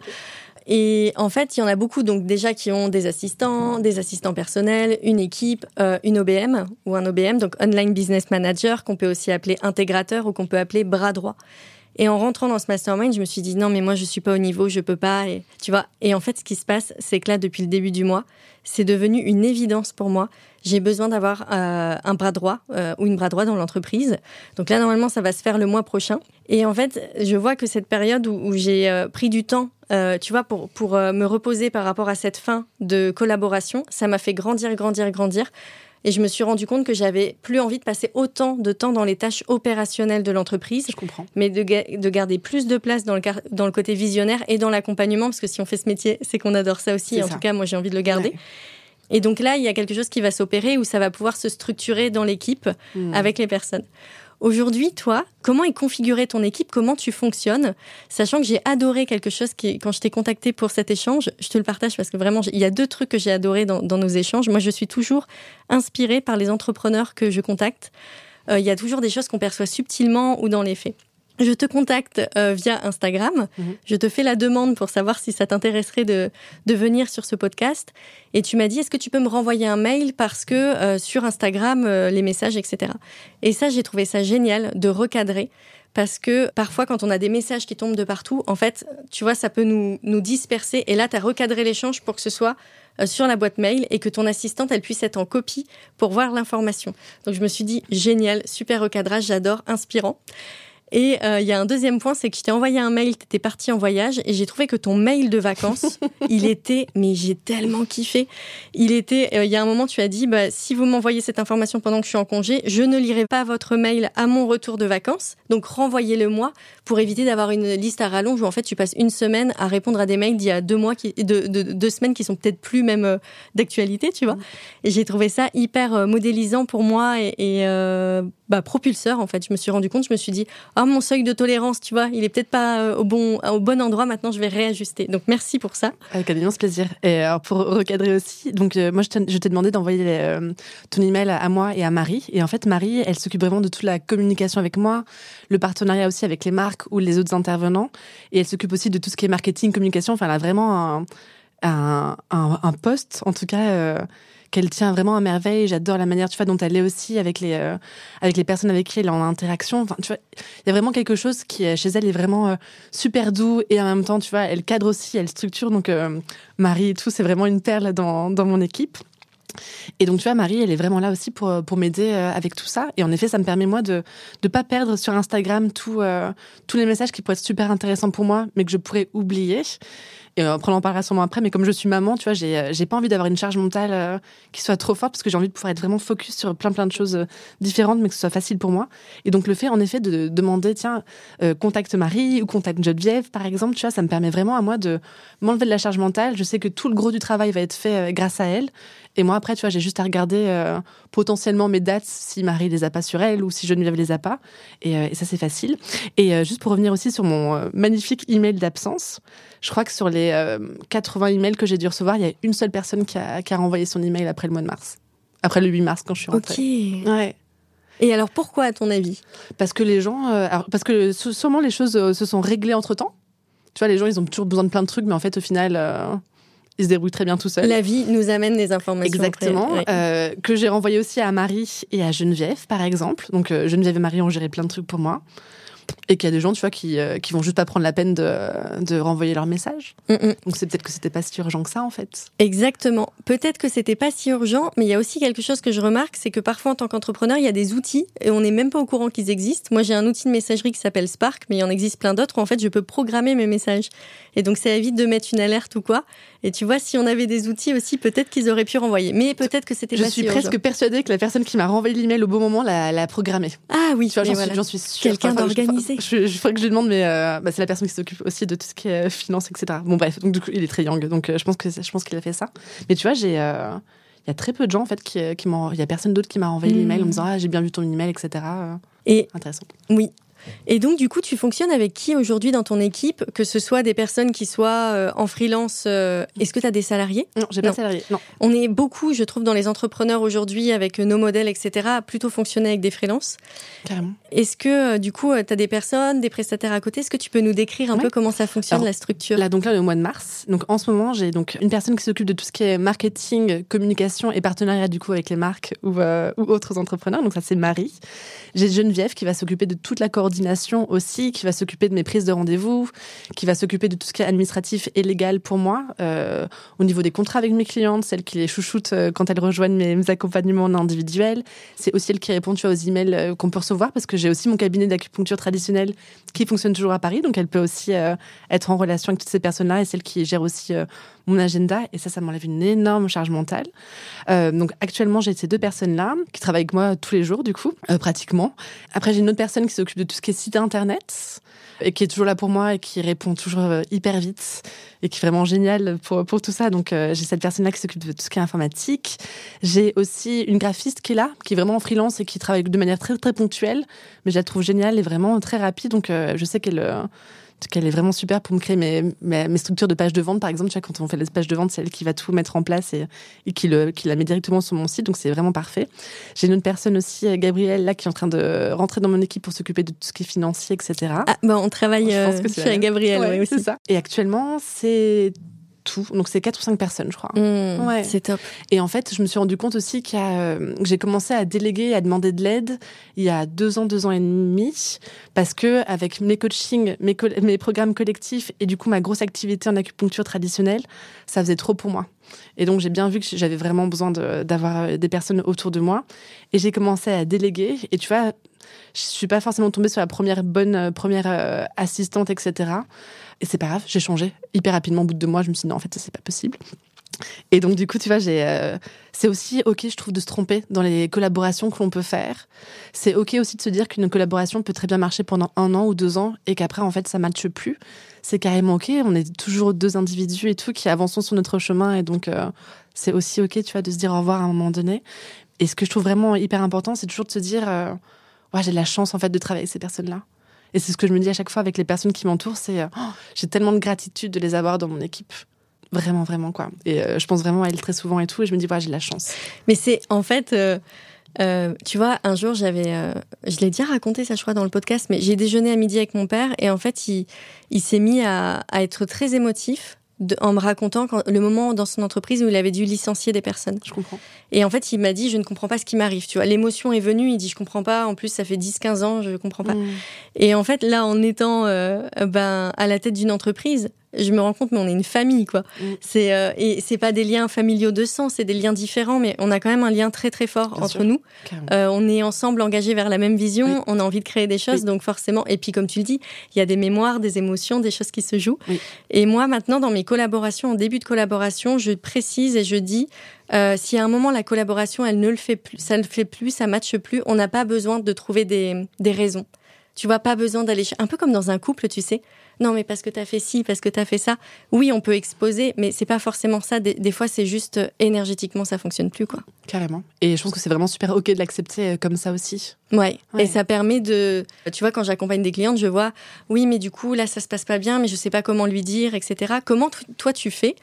Et en fait, il y en a beaucoup, donc déjà qui ont des assistants, des assistants personnels, une équipe, euh, une OBM ou un OBM, donc Online Business Manager, qu'on peut aussi appeler intégrateur ou qu'on peut appeler bras droit. Et en rentrant dans ce mastermind, je me suis dit non, mais moi je suis pas au niveau, je peux pas. Et tu vois? Et en fait, ce qui se passe, c'est que là, depuis le début du mois, c'est devenu une évidence pour moi. J'ai besoin d'avoir euh, un bras droit euh, ou une bras droit dans l'entreprise. Donc là, normalement, ça va se faire le mois prochain. Et en fait, je vois que cette période où, j'ai euh, pris du temps, tu vois, pour me reposer par rapport à cette fin de collaboration, ça m'a fait grandir, grandir, grandir. Et je me suis rendu compte que j'avais plus envie de passer autant de temps dans les tâches opérationnelles de l'entreprise. Je comprends. Mais de, de, garder plus de place dans le, dans le côté visionnaire et dans l'accompagnement, parce que si on fait ce métier, c'est qu'on adore ça aussi. En tout cas, moi, j'ai envie de le garder. Et donc là, il y a quelque chose qui va s'opérer où ça va pouvoir se structurer dans l'équipe hmm. avec les personnes. Aujourd'hui, toi, comment est configurée ton équipe? Comment tu fonctionnes? Sachant que j'ai adoré quelque chose qui, quand je t'ai contacté pour cet échange, je te le partage parce que vraiment, il y a deux trucs que j'ai adoré dans, nos échanges. Moi, je suis toujours inspirée par les entrepreneurs que je contacte. Euh, il y a toujours des choses qu'on perçoit subtilement ou dans les faits je te contacte euh, via Instagram. Mhm. Je te fais la demande pour savoir si ça t'intéresserait de, de venir sur ce podcast. Et tu m'as dit, est-ce que tu peux me renvoyer un mail parce que euh, sur Instagram, euh, les messages, etc. Et ça, j'ai trouvé ça génial de recadrer parce que parfois quand on a des messages qui tombent de partout, en fait, tu vois, ça peut nous, nous disperser. Et là, tu as recadré l'échange pour que ce soit euh, sur la boîte mail et que ton assistante, elle puisse être en copie pour voir l'information. Donc je me suis dit, génial, super recadrage, j'adore, inspirant. Et euh, il y a un deuxième point, c'est que je t'ai envoyé un mail, tu étais parti en voyage, et j'ai trouvé que ton mail de vacances, (laughs) il était, mais j'ai tellement kiffé. Il était, euh, il y a un moment, tu as dit, bah, si vous m'envoyez cette information pendant que je suis en congé, je ne lirai pas votre mail à mon retour de vacances. Donc renvoyez-le moi pour éviter d'avoir une liste à rallonge où en fait tu passes une semaine à répondre à des mails d'il y a deux mois, qui, de, de, deux semaines qui sont peut-être plus même euh, d'actualité, tu vois. Mm. Et j'ai trouvé ça hyper modélisant pour moi et, et bah, propulseur en fait. Je me suis rendu compte, je me suis dit, ah mon seuil de tolérance, tu vois, il est peut-être pas euh, au bon au bon endroit. Maintenant, je vais réajuster. Donc merci pour ça. Avec un immense plaisir. Et alors pour recadrer aussi, donc euh, moi je t'ai demandé d'envoyer euh, ton email à moi et à Marie. Et en fait, Marie, elle s'occupe vraiment de toute la communication avec moi, le partenariat aussi avec les marques ou les autres intervenants. Et elle s'occupe aussi de tout ce qui est marketing, communication. Enfin, elle a vraiment un, un, un, poste, en tout cas qu'elle tient vraiment à merveille. J'adore la manière, tu vois, dont elle est aussi avec les euh, avec les personnes avec qui elle est en interaction. Tu vois, il y a vraiment quelque chose qui chez elle est vraiment euh, super doux et en même temps, tu vois, elle cadre aussi, elle structure. Donc euh, Marie et tout, c'est vraiment une perle dans dans mon équipe. Et donc, tu vois, Marie, elle est vraiment là aussi pour, pour m'aider avec tout ça. Et en effet, ça me permet, moi, de ne pas perdre sur Instagram tous les messages qui pourraient être super intéressants pour moi, mais que je pourrais oublier. Et euh, après, on en parlera sûrement après. Mais comme je suis maman, tu vois, j'ai, euh, pas envie d'avoir une charge mentale euh, qui soit trop forte parce que j'ai envie de pouvoir être vraiment focus sur plein, plein de choses différentes, mais que ce soit facile pour moi. Et donc, le fait, en effet, de demander, tiens, contacte Marie ou contacte Geneviève, par exemple, tu vois, ça me permet vraiment à moi de m'enlever de la charge mentale. Je sais que tout le gros du travail va être fait grâce à elle. Et moi, après, tu vois, j'ai juste à regarder potentiellement mes dates si Marie les a pas sur elle ou si Geneviève les a pas. Et, et ça, c'est facile. Et juste pour revenir aussi sur mon magnifique email d'absence, je crois que sur les 80 euh, emails que j'ai dû recevoir, il y a une seule personne qui a, qui a renvoyé son email après le mois de mars. Après le 8 mars, quand je suis rentrée. Ok. Ouais. Et alors pourquoi, à ton avis? Parce que les gens, euh, parce que sûrement les choses euh, se sont réglées entre temps. Tu vois, les gens, ils ont toujours besoin de plein de trucs, mais en fait, au final, ils se débrouillent très bien tout seuls. La vie nous amène des informations. Exactement. que j'ai renvoyé aussi à Marie et à Geneviève, par exemple. Donc Geneviève et Marie ont géré plein de trucs pour moi et qu'il y a des gens, tu vois, qui, euh, qui vont juste pas prendre la peine de, de renvoyer leur message. Mm, mm. Donc c'est peut-être que c'était pas si urgent que ça, en fait. Exactement. Peut-être que c'était pas si urgent, mais il y a aussi quelque chose que je remarque, c'est que parfois en tant qu'entrepreneur, il y a des outils et on n'est même pas au courant qu'ils existent. Moi, j'ai un outil de messagerie qui s'appelle Spark, mais il y en existe plein d'autres où en fait je peux programmer mes messages. Et donc ça évite de mettre une alerte ou quoi. Et tu vois, si on avait des outils aussi, peut-être qu'ils auraient pu renvoyer. Mais peut-être que c'était Je suis presque persuadée que la personne qui m'a renvoyé l'email au bon moment l'a programmé. Ah oui, j'en voilà. suis, sûre. Quelqu'un d'organisé. Je, je, que je lui demande, mais euh, bah, c'est la personne qui s'occupe aussi de tout ce qui est euh, finance, etc. Bon bref, donc du coup, il est très young, donc euh, je pense que je pense qu'il a fait ça. Mais tu vois, j'ai il y a très peu de gens en fait qui, qui m'ont il y a personne d'autre qui m'a renvoyé l'email en me disant ah j'ai bien vu ton email etc et intéressant oui et donc, du coup, tu fonctionnes avec qui aujourd'hui dans ton équipe Que ce soit des personnes qui soient euh, en freelance, euh, est-ce que tu as des salariés? Non, j'ai pas de salariés, non. On est beaucoup, je trouve, dans les entrepreneurs aujourd'hui, avec nos modèles, etc., à plutôt fonctionner avec des freelances. Carrément. Est-ce que, euh, du coup, tu as des personnes, des prestataires à côté? Est-ce que tu peux nous décrire un peu comment ça fonctionne, la structure? Là, donc là, au mois de mars. Donc, en ce moment, j'ai donc une personne qui s'occupe de tout ce qui est marketing, communication et partenariat, du coup, avec les marques ou, ou autres entrepreneurs. Donc, ça, c'est Marie. J'ai Geneviève qui va s'occuper de toute la coordination aussi qui va s'occuper de mes prises de rendez-vous, qui va s'occuper de tout ce qui est administratif et légal pour moi, euh, au niveau des contrats avec mes clientes, celle qui les chouchoute euh, quand elles rejoignent mes, accompagnements individuels. C'est aussi elle qui répond tu aux emails euh, qu'on peut recevoir parce que j'ai aussi mon cabinet d'acupuncture traditionnel qui fonctionne toujours à Paris, donc elle peut aussi être en relation avec toutes ces personnes-là et celle qui gère aussi mon agenda et ça, ça m'enlève une énorme charge mentale. donc actuellement, j'ai ces deux personnes-là qui travaillent avec moi tous les jours, du coup, pratiquement. Après, j'ai une autre personne qui s'occupe de tout ce qui est site internet et qui est toujours là pour moi et qui répond toujours euh, hyper vite et qui est vraiment génial pour, pour tout ça. Donc euh, j'ai cette personne-là qui s'occupe de tout ce qui est informatique. J'ai aussi une graphiste qui est là, qui est vraiment en freelance et qui travaille de manière très très ponctuelle, mais je la trouve géniale et vraiment très rapide. Donc euh, je sais qu'elle qu'elle est vraiment super pour me créer mes, mes, structures de pages de vente, par exemple. Tu vois, quand on fait les pages de vente, c'est elle qui va tout mettre en place et, et qui, le, qui la met directement sur mon site. Donc, c'est vraiment parfait. J'ai une autre personne aussi, euh, Gabrielle, là, qui est en train de rentrer dans mon équipe pour s'occuper de tout ce qui est financier, etc. Ah, bah, on travaille euh, chez Gabrielle, oui, c'est ça. Et actuellement, c'est tout. Donc c'est quatre ou cinq personnes, je crois. Mmh, ouais. C'est top. Et en fait, je me suis rendu compte aussi que euh, j'ai commencé à déléguer, à demander de l'aide il y a deux ans, deux ans et demi, parce que avec mes coachings, mes, mes programmes collectifs et du coup ma grosse activité en acupuncture traditionnelle, ça faisait trop pour moi. Et donc j'ai bien vu que j'avais vraiment besoin d'avoir euh, des personnes autour de moi. Et j'ai commencé à déléguer. Et tu vois, je suis pas forcément tombée sur la première bonne euh, première assistante, etc. Et c'est pas grave, j'ai changé hyper rapidement. Au bout de deux mois, je me suis dit non, en fait, ça c'est pas possible. Et donc, du coup, tu vois, euh, c'est aussi OK, je trouve, de se tromper dans les collaborations que l'on peut faire. C'est OK aussi de se dire qu'une collaboration peut très bien marcher pendant un an ou deux ans et qu'après, en fait, ça ne matche plus. C'est carrément OK. On est toujours deux individus et tout qui avançons sur notre chemin. Et donc, euh, c'est aussi OK, tu vois, de se dire au revoir à un moment donné. Et ce que je trouve vraiment hyper important, c'est toujours de se dire, euh, ouais, j'ai de la chance, en fait, de travailler avec ces personnes-là. Et c'est ce que je me dis à chaque fois avec les personnes qui m'entourent, c'est oh, j'ai tellement de gratitude de les avoir dans mon équipe. Vraiment, vraiment, quoi. Et euh, je pense vraiment à elle très souvent et tout, et je me dis, voilà, j'ai de la chance. Mais c'est, en fait, euh, euh, tu vois, un jour, j'avais, je l'ai déjà raconté, ça, je crois, dans le podcast, mais j'ai déjeuné à midi avec mon père, et en fait, il, s'est mis à être très émotif en me racontant le moment dans son entreprise où il avait dû licencier des personnes. Je comprends. Et en fait, il m'a dit, je ne comprends pas ce qui m'arrive. Tu vois, l'émotion est venue, il dit, je comprends pas. En plus, ça fait 10, 15 ans, je comprends pas. Mmh. Et en fait, là, en étant euh, ben, à la tête d'une entreprise, je me rends compte, mais on est une famille, quoi. Mm. C'est euh, et c'est pas des liens familiaux de sang, c'est des liens différents, mais on a quand même un lien très très fort entre nous. Euh, on est ensemble engagés vers la même vision, on a envie de créer des choses, donc forcément. Et puis comme tu le dis, il y a des mémoires, des émotions, des choses qui se jouent. Et moi maintenant, dans mes collaborations, en début de collaboration, je précise et je dis. Euh, si à un moment la collaboration elle ne le fait plus, ça ne le fait plus, ça matche plus, on n'a pas besoin de trouver des, des raisons. Tu vois, pas besoin d'aller un peu comme dans un couple, tu sais non mais parce que tu as fait ci, parce que tu as fait ça. Oui, on peut exposer, mais c'est pas forcément ça. Des, fois, c'est juste euh, énergétiquement, ça fonctionne plus, quoi. Carrément. Et je pense que c'est vraiment super ok de l'accepter euh, comme ça aussi. Ouais. Et ça permet de, tu vois, quand j'accompagne des clientes, je vois, oui, mais du coup là, ça se passe pas bien, mais je sais pas comment lui dire, etc. Comment toi tu fais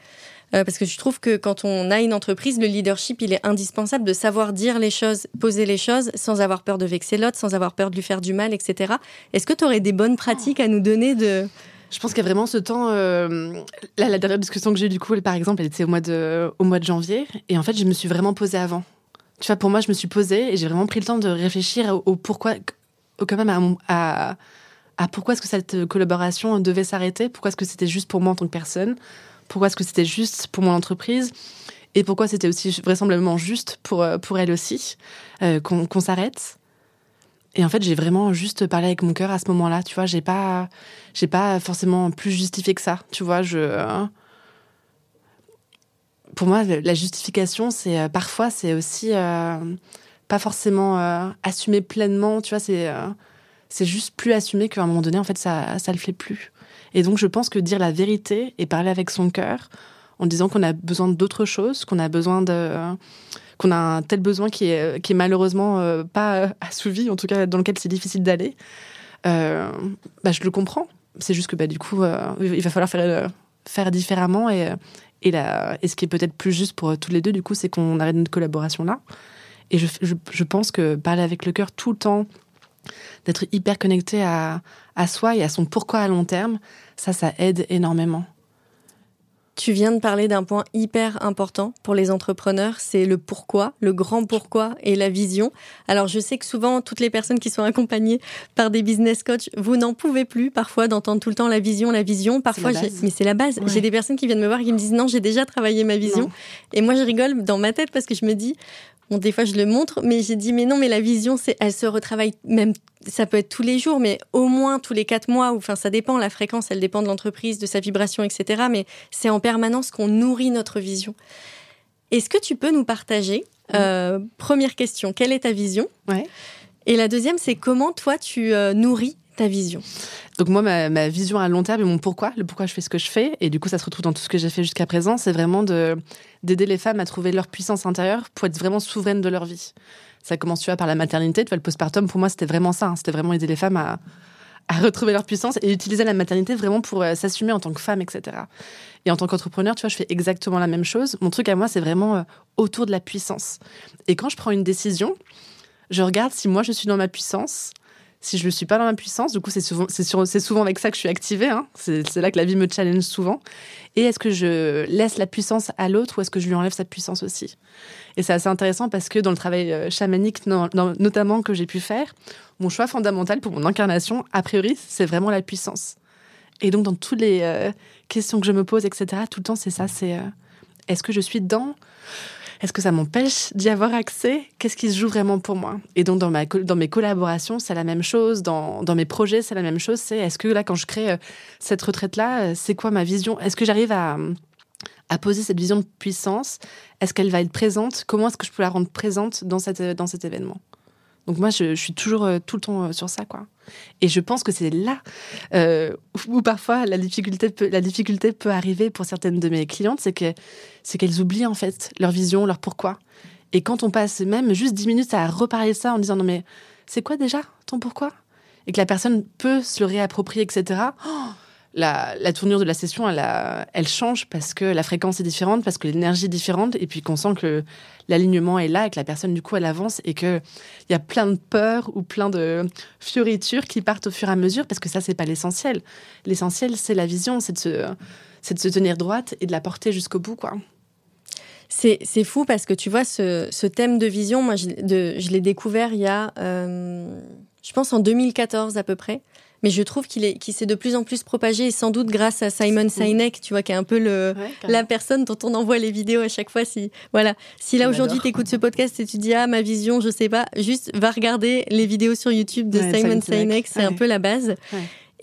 euh, parce que je trouve que quand on a une entreprise, le leadership, il est indispensable de savoir dire les choses, poser les choses, sans avoir peur de vexer l'autre, sans avoir peur de lui faire du mal, etc. Est-ce que tu aurais des bonnes pratiques à nous donner de... Je pense qu'il y a vraiment ce temps. Euh, la dernière discussion que j'ai eue, du coup, par exemple, elle était au mois, de, janvier. Et en fait, je me suis vraiment posée avant. Tu vois, pour moi, je me suis posée et j'ai vraiment pris le temps de réfléchir au, pourquoi, quand même, à pourquoi est-ce que cette collaboration devait s'arrêter, pourquoi est-ce que c'était juste pour moi en tant que personne, pourquoi est-ce que c'était juste pour mon entreprise et pourquoi c'était aussi vraisemblablement juste pour, euh, pour elle aussi euh, qu'on s'arrête. Et en fait, j'ai vraiment juste parlé avec mon cœur à ce moment-là, tu vois, j'ai pas j'ai pas forcément plus justifié que ça, tu vois, je euh, pour moi la justification c'est parfois c'est aussi pas forcément assumer pleinement, tu vois, c'est c'est juste plus assumer qu'à un moment donné en fait ça ça le fait plus. Et donc, je pense que dire la vérité et parler avec son cœur, en disant qu'on a besoin d'autre chose, qu'on a besoin de qu'on a un tel besoin qui est, malheureusement euh, pas assouvi, en tout cas dans lequel c'est difficile d'aller, euh, bah, je le comprends. C'est juste que bah, du coup, euh, il va falloir faire, différemment. Et, et, la, et ce qui est peut-être plus juste pour tous les deux, du coup, c'est qu'on arrête notre collaboration là. Et je, je, pense que parler avec le cœur tout le temps, d'être hyper connecté à, à soi et à son pourquoi à long terme, ça, ça aide énormément. Tu viens de parler d'un point hyper important pour les entrepreneurs, c'est le pourquoi, le grand pourquoi et la vision. Alors je sais que souvent, toutes les personnes qui sont accompagnées par des business coachs, vous n'en pouvez plus parfois d'entendre tout le temps la vision, la vision. Parfois, mais c'est la base. J'ai des personnes qui viennent me voir et qui me disent non, j'ai déjà travaillé ma vision. Et moi, je rigole dans ma tête parce que je me dis, Bon, des fois, je le montre, mais j'ai dit, mais non, mais la vision, c'est, elle se retravaille même, ça peut être tous les jours, mais au moins tous les quatre mois, ou enfin, ça dépend, la fréquence, elle dépend de l'entreprise, de sa vibration, etc. Mais c'est en permanence qu'on nourrit notre vision. Est-ce que tu peux nous partager, euh, première question, quelle est ta vision? Ouais. Et la deuxième, c'est comment toi, tu euh, nourris ta vision Donc moi, ma, vision à long terme et mon pourquoi, le pourquoi je fais ce que je fais, et du coup ça se retrouve dans tout ce que j'ai fait jusqu'à présent, c'est vraiment de d'aider les femmes à trouver leur puissance intérieure pour être vraiment souveraines de leur vie. Ça commence, tu vois, par la maternité, tu vois, le postpartum, pour moi, c'était vraiment ça. Hein. c'était vraiment aider les femmes à, à retrouver leur puissance et utiliser la maternité vraiment pour euh, s'assumer en tant que femme, etc. Et en tant qu'entrepreneur, tu vois, je fais exactement la même chose. Mon truc à moi, c'est vraiment euh, autour de la puissance. Et quand je prends une décision, je regarde si moi, je suis dans ma puissance, si je ne suis pas dans ma puissance, du coup, c'est souvent, c'est, souvent avec ça que je suis activée. Hein. c'est, là que la vie me challenge souvent. Et est-ce que je laisse la puissance à l'autre ou est-ce que je lui enlève sa puissance aussi? Et c'est assez intéressant parce que dans le travail euh, chamanique, notamment que j'ai pu faire, mon choix fondamental pour mon incarnation, a priori, c'est vraiment la puissance. Et donc, dans toutes les euh, questions que je me pose, etc., tout le temps, c'est ça c'est euh, est-ce que je suis dans est-ce que ça m'empêche d'y avoir accès? Qu'est-ce qui se joue vraiment pour moi? Et donc, dans, ma, dans mes collaborations, c'est la même chose. Dans, dans mes projets, c'est la même chose. C'est est-ce que là, quand je crée euh, cette retraite-là, euh, c'est quoi ma vision? Est-ce que j'arrive à, à poser cette vision de puissance? Est-ce qu'elle va être présente? Comment est-ce que je peux la rendre présente dans, cette, dans cet événement? Donc moi, je, suis toujours euh, tout le temps euh, sur ça, quoi. Et je pense que c'est là euh, où parfois la difficulté, peut, la difficulté peut arriver pour certaines de mes clientes, c'est que c'est qu'elles oublient en fait leur vision, leur pourquoi. Et quand on passe même juste dix minutes à reparler ça en disant non mais c'est quoi déjà ton pourquoi? Et que la personne peut se le réapproprier, etc la, tournure de la session, elle, change parce que la fréquence est différente, parce que l'énergie est différente, et puis qu'on sent que l'alignement est là et que la personne, du coup, elle avance et qu'il y a plein de peurs ou plein de fioritures qui partent au fur et à mesure, parce que ça, c'est pas l'essentiel. L'essentiel, c'est la vision, c'est de, se, de se tenir droite et de la porter jusqu'au bout, quoi. C'est, fou parce que tu vois, ce, thème de vision, moi, je, l'ai découvert il y a, euh, je pense, en 2014 à peu près mais je trouve qu'il est, s'est de plus en plus propagé, et sans doute grâce à Simon Sinek, tu vois, qui est un peu le, la personne dont on envoie les vidéos à chaque fois. Si, voilà. Si là, aujourd'hui, tu écoutes ce podcast et tu dis, ah, ma vision, je sais pas, juste va regarder les vidéos sur YouTube de Simon Sinek, c'est un peu la base.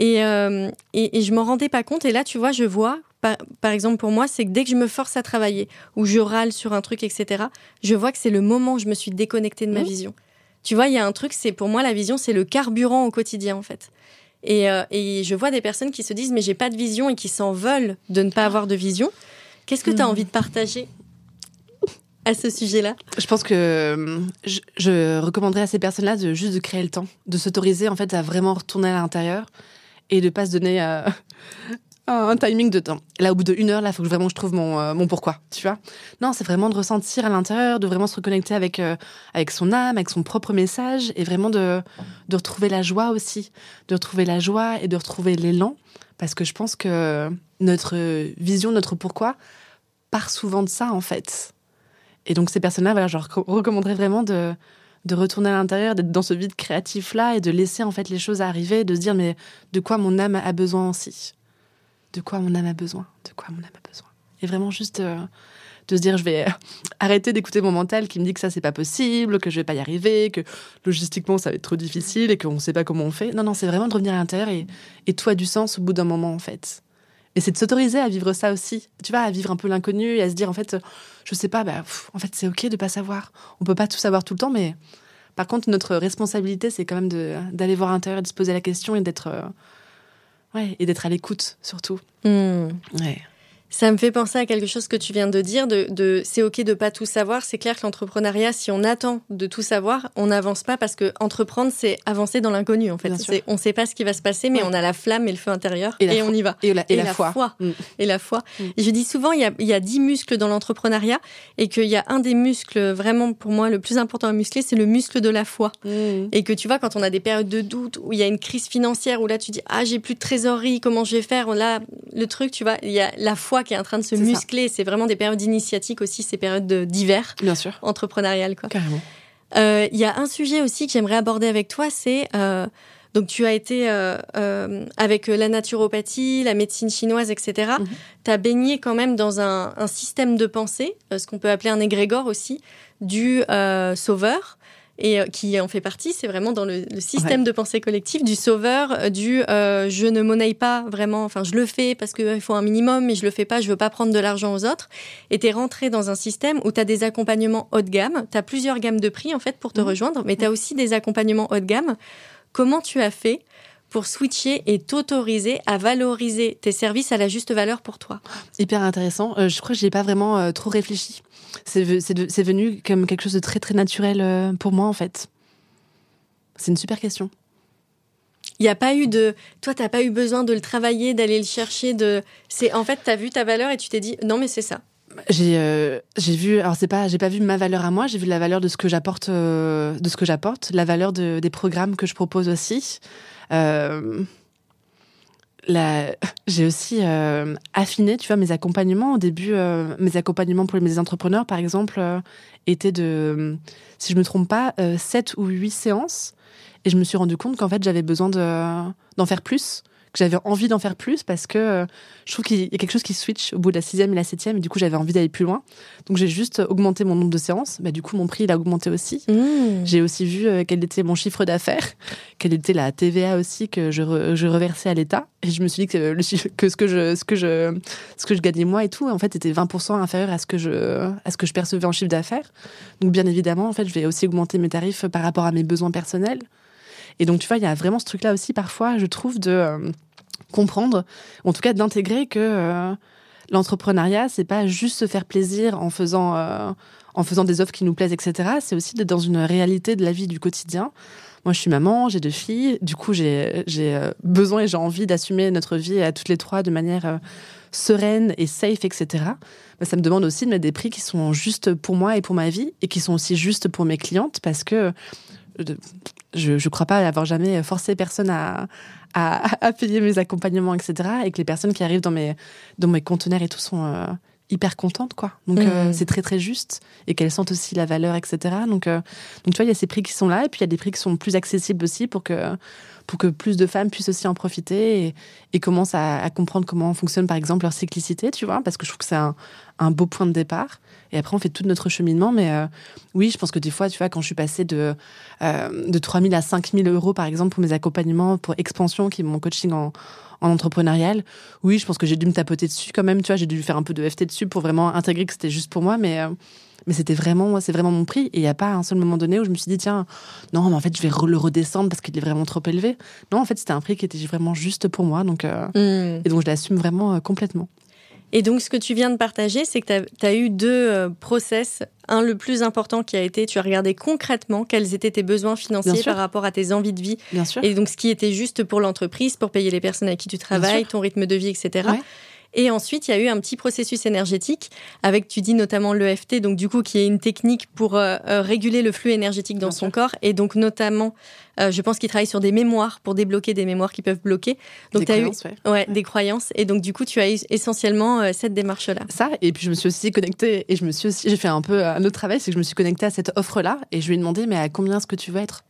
Euh, et, et, je m'en rendais pas compte. Et là, tu vois, je vois, par, par exemple, pour moi, c'est que dès que je me force à travailler ou je râle sur un truc, etc., je vois que c'est le moment où je me suis déconnectée de ma mmh. vision. Tu vois, il y a un truc, c'est pour moi, la vision, c'est le carburant au quotidien, en fait. Euh, et, je vois des personnes qui se disent mais j'ai pas de vision et qui s'en veulent de ne pas avoir de vision. Qu'est-ce que tu as hmm. envie de partager à ce sujet-là? Je pense que euh, je, recommanderais à ces personnes-là de juste de créer le temps, de s'autoriser en fait à vraiment retourner à l'intérieur et de pas se donner euh, un timing de temps. Là, au bout d'une heure, là, faut que vraiment je trouve mon, euh, mon pourquoi, tu vois. Non, c'est vraiment de ressentir à l'intérieur, de vraiment se reconnecter avec, euh, avec son âme, avec son propre message, et vraiment de, de retrouver la joie aussi, de retrouver la joie et de retrouver l'élan, parce que je pense que notre vision, notre pourquoi part souvent de ça, en fait. Et donc, ces personnes-là, je recommanderais vraiment de, de retourner à l'intérieur, d'être dans ce vide créatif-là et de laisser, en fait, les choses arriver, de se dire, mais de quoi mon âme a besoin aussi de quoi mon âme a besoin, de quoi mon âme a besoin. Et vraiment juste euh, de se dire, je vais (laughs) arrêter d'écouter mon mental qui me dit que ça, c'est pas possible, que je vais pas y arriver, que logistiquement, ça va être trop difficile et qu'on sait pas comment on fait. Non, non, c'est vraiment de revenir à l'intérieur et, et a du sens au bout d'un moment, en fait. Et c'est de s'autoriser à vivre ça aussi. Tu vois, à vivre un peu l'inconnu et à se dire, en fait, je sais pas, bah, en fait, c'est OK de pas savoir. On peut pas tout savoir tout le temps, mais par contre, notre responsabilité, c'est quand même d'aller voir à l'intérieur de se poser la question et d'être. Euh, Ouais, et d'être à l'écoute surtout. Hmm. Ouais. Ça me fait penser à quelque chose que tu viens de dire, de, de c'est ok de pas tout savoir. C'est clair que l'entrepreneuriat, si on attend de tout savoir, on n'avance pas parce que entreprendre, c'est avancer dans l'inconnu. En fait, on ne sait pas ce qui va se passer, mais on a la flamme et le feu intérieur et, on y va. Et la, et la, foi. Mm. Et la foi. Mm. Je dis souvent, il y a, il y a 10 muscles dans l'entrepreneuriat et qu'il y a un des muscles vraiment pour moi le plus important à muscler, c'est le muscle de la foi. Mm. Et que tu vois, quand on a des périodes de doute où il y a une crise financière où là tu dis ah j'ai plus de trésorerie, comment je vais faire? Là, le truc, tu vois, il y a la foi qui est en train de se muscler. C'est vraiment des périodes initiatiques aussi, ces périodes d'hiver. Bien sûr. Entrepreneuriales, quoi. Carrément. Euh, il y a un sujet aussi que j'aimerais aborder avec toi, c'est euh, donc tu as été euh, avec la naturopathie, la médecine chinoise, etc. Tu as baigné quand même dans un, un système de pensée, ce qu'on peut appeler un égrégore aussi, du sauveur et euh, qui en fait partie, c'est vraiment dans le, système de pensée collective du sauveur, euh, du euh, je ne monnaie pas vraiment, enfin je le fais parce qu'il faut un minimum, mais je le fais pas, je veux pas prendre de l'argent aux autres. Et tu es rentré dans un système où tu as des accompagnements haut de gamme, tu as plusieurs gammes de prix en fait pour te mmh. rejoindre, mais tu as aussi des accompagnements haut de gamme. Comment tu as fait pour switcher et t'autoriser à valoriser tes services à la juste valeur pour toi Hyper intéressant. je crois que j'ai pas vraiment trop réfléchi. C'est venu comme quelque chose de très très naturel euh, pour moi en fait. C'est une super question. Il n'y a pas eu de. Toi, tu pas eu besoin de le travailler, d'aller le chercher. De. C'est en fait, tu as vu ta valeur et tu t'es dit non, mais c'est ça. j'ai euh, j'ai vu alors c'est pas j'ai pas vu ma valeur à moi j'ai vu la valeur de ce que j'apporte euh, de ce que j'apporte la valeur de, des programmes que je propose aussi euh, j'ai aussi euh, affiné tu vois mes accompagnements au début euh, mes accompagnements pour les entrepreneurs par exemple euh, étaient de si je me trompe pas 7 ou 8 séances. Et je me suis rendu compte qu'en fait j'avais besoin de d'en faire plus que j'avais envie d'en faire plus parce que euh, je trouve qu'il y a quelque chose qui switch au bout de la sixième et la septième et du coup j'avais envie d'aller plus loin. Donc j'ai juste augmenté mon nombre de séances. Bah, du coup mon prix il a augmenté aussi. Mmh. J'ai aussi vu euh, quel était mon chiffre d'affaires, quelle était la TVA aussi que je, je reversais à l'État et je me suis dit que, le, que ce que je ce que je ce que je gagnais moi et tout en fait était 20% inférieur à ce que je à ce que je percevais en chiffre d'affaires. Donc bien évidemment en fait je vais aussi augmenter mes tarifs par rapport à mes besoins personnels. Et donc, tu vois, il y a vraiment ce truc-là aussi, parfois, je trouve, de euh, comprendre, en tout cas d'intégrer que euh, l'entrepreneuriat, c'est pas juste se faire plaisir en faisant, euh, en faisant des offres qui nous plaisent, etc. C'est aussi d'être dans une réalité de la vie du quotidien. Moi, je suis maman, j'ai deux filles. Du coup, j'ai besoin et j'ai envie d'assumer notre vie à toutes les trois de manière sereine et safe, etc. Bah, ça me demande aussi de mettre des prix qui sont justes pour moi et pour ma vie et qui sont aussi justes pour mes clientes parce que je ne crois pas avoir jamais forcé personne à, à, (laughs) payer mes accompagnements, etc. Et que les personnes qui arrivent dans mes, dans mes conteneurs et tout sont euh, hyper contentes, quoi. Donc, euh, mmh. c'est très, très juste. Et qu'elles sentent aussi la valeur, etc. Donc, euh, donc tu vois, il y a ces prix qui sont là. Et puis, il y a des prix qui sont plus accessibles aussi pour que, pour que plus de femmes puissent aussi en profiter et, et commencent à, à, comprendre comment fonctionne, par exemple, leur cyclicité, tu vois. Parce que je trouve que c'est un, un beau point de départ. Et après, on fait tout notre cheminement. Mais euh, oui, je pense que des fois, tu vois, quand je suis passée de, euh, de 3 000 à 5 000 euros, par exemple, pour mes accompagnements, pour Expansion, qui est mon coaching en, en entrepreneurial, oui, je pense que j'ai dû me tapoter dessus quand même. Tu vois, j'ai dû faire un peu de FT dessus pour vraiment intégrer que c'était juste pour moi. Mais, euh, mais c'était vraiment, c'est vraiment mon prix. Et il n'y a pas un seul moment donné où je me suis dit, tiens, non, mais en fait, je vais le redescendre parce qu'il est vraiment trop élevé. Non, en fait, c'était un prix qui était vraiment juste pour moi. Donc, mmh. Et donc, je l'assume vraiment complètement. Et donc, ce que tu viens de partager, c'est que tu as, eu deux euh, process. Un, le plus important qui a été, tu as regardé concrètement quels étaient tes besoins financiers par rapport à tes envies de vie. Bien sûr. Et donc, ce qui était juste pour l'entreprise, pour payer les personnes avec qui tu travailles, ton rythme de vie, etc. Et ensuite, il y a eu un petit processus énergétique avec, tu dis notamment l'EFT, donc du coup, qui est une technique pour euh, euh, réguler le flux énergétique dans son corps. Et donc, notamment, euh, je pense qu'il travaille sur des mémoires pour débloquer des mémoires qui peuvent bloquer. Donc, des croyances, eu, ouais. des croyances. Et donc, du coup, tu as eu essentiellement cette démarche-là. Ça, et puis je me suis aussi connectée, et je me suis aussi, j'ai fait un peu un autre travail, c'est que je me suis connectée à cette offre-là, et je lui ai demandé, mais à combien est-ce que tu veux être?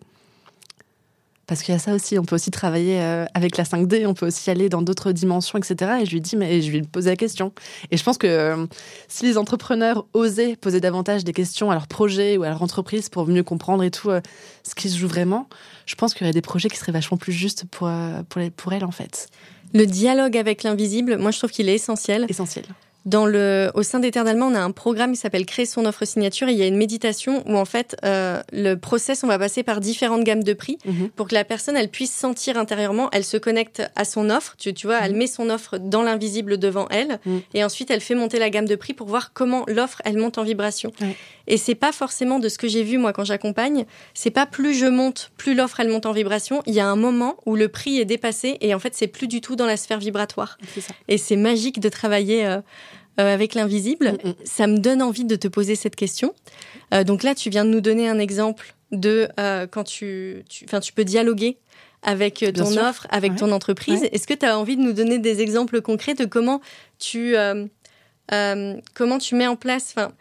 Parce qu'il y a ça aussi, on peut aussi travailler euh, avec la 5D, on peut aussi aller dans d'autres dimensions, etc. Et je lui dis, mais je lui poser la question. Et je pense que euh, si les entrepreneurs osaient poser davantage des questions à leurs projets ou à leur entreprise pour mieux comprendre et tout euh, ce qui se joue vraiment, je pense qu'il y aurait des projets qui seraient vachement plus justes pour, pour, pour elles, en fait. Le dialogue avec l'invisible, moi je trouve qu'il est essentiel. Essentiel. Dans le, au sein d'Ether on a un programme qui s'appelle Créer son offre signature et il y a une méditation où en fait euh, le process, on va passer par différentes gammes de prix mhm. pour que la personne elle puisse sentir intérieurement, elle se connecte à son offre, tu, tu vois, elle mhm. met son offre dans l'invisible devant elle mhm. et ensuite elle fait monter la gamme de prix pour voir comment l'offre elle monte en vibration. Et c'est pas forcément de ce que j'ai vu moi quand j'accompagne, c'est pas plus je monte, plus l'offre elle monte en vibration. Il y a un moment où le prix est dépassé et en fait c'est plus du tout dans la sphère vibratoire. Et c'est magique de travailler. Euh, euh, avec l'invisible. Mm, mm. Ça me donne envie de te poser cette question. Euh, donc là, tu viens de nous donner un exemple de euh, quand tu, enfin, tu, peux dialoguer avec ton offre, avec ton entreprise. Est-ce que tu as envie de nous donner des exemples concrets de comment tu, comment tu mets en place, enfin,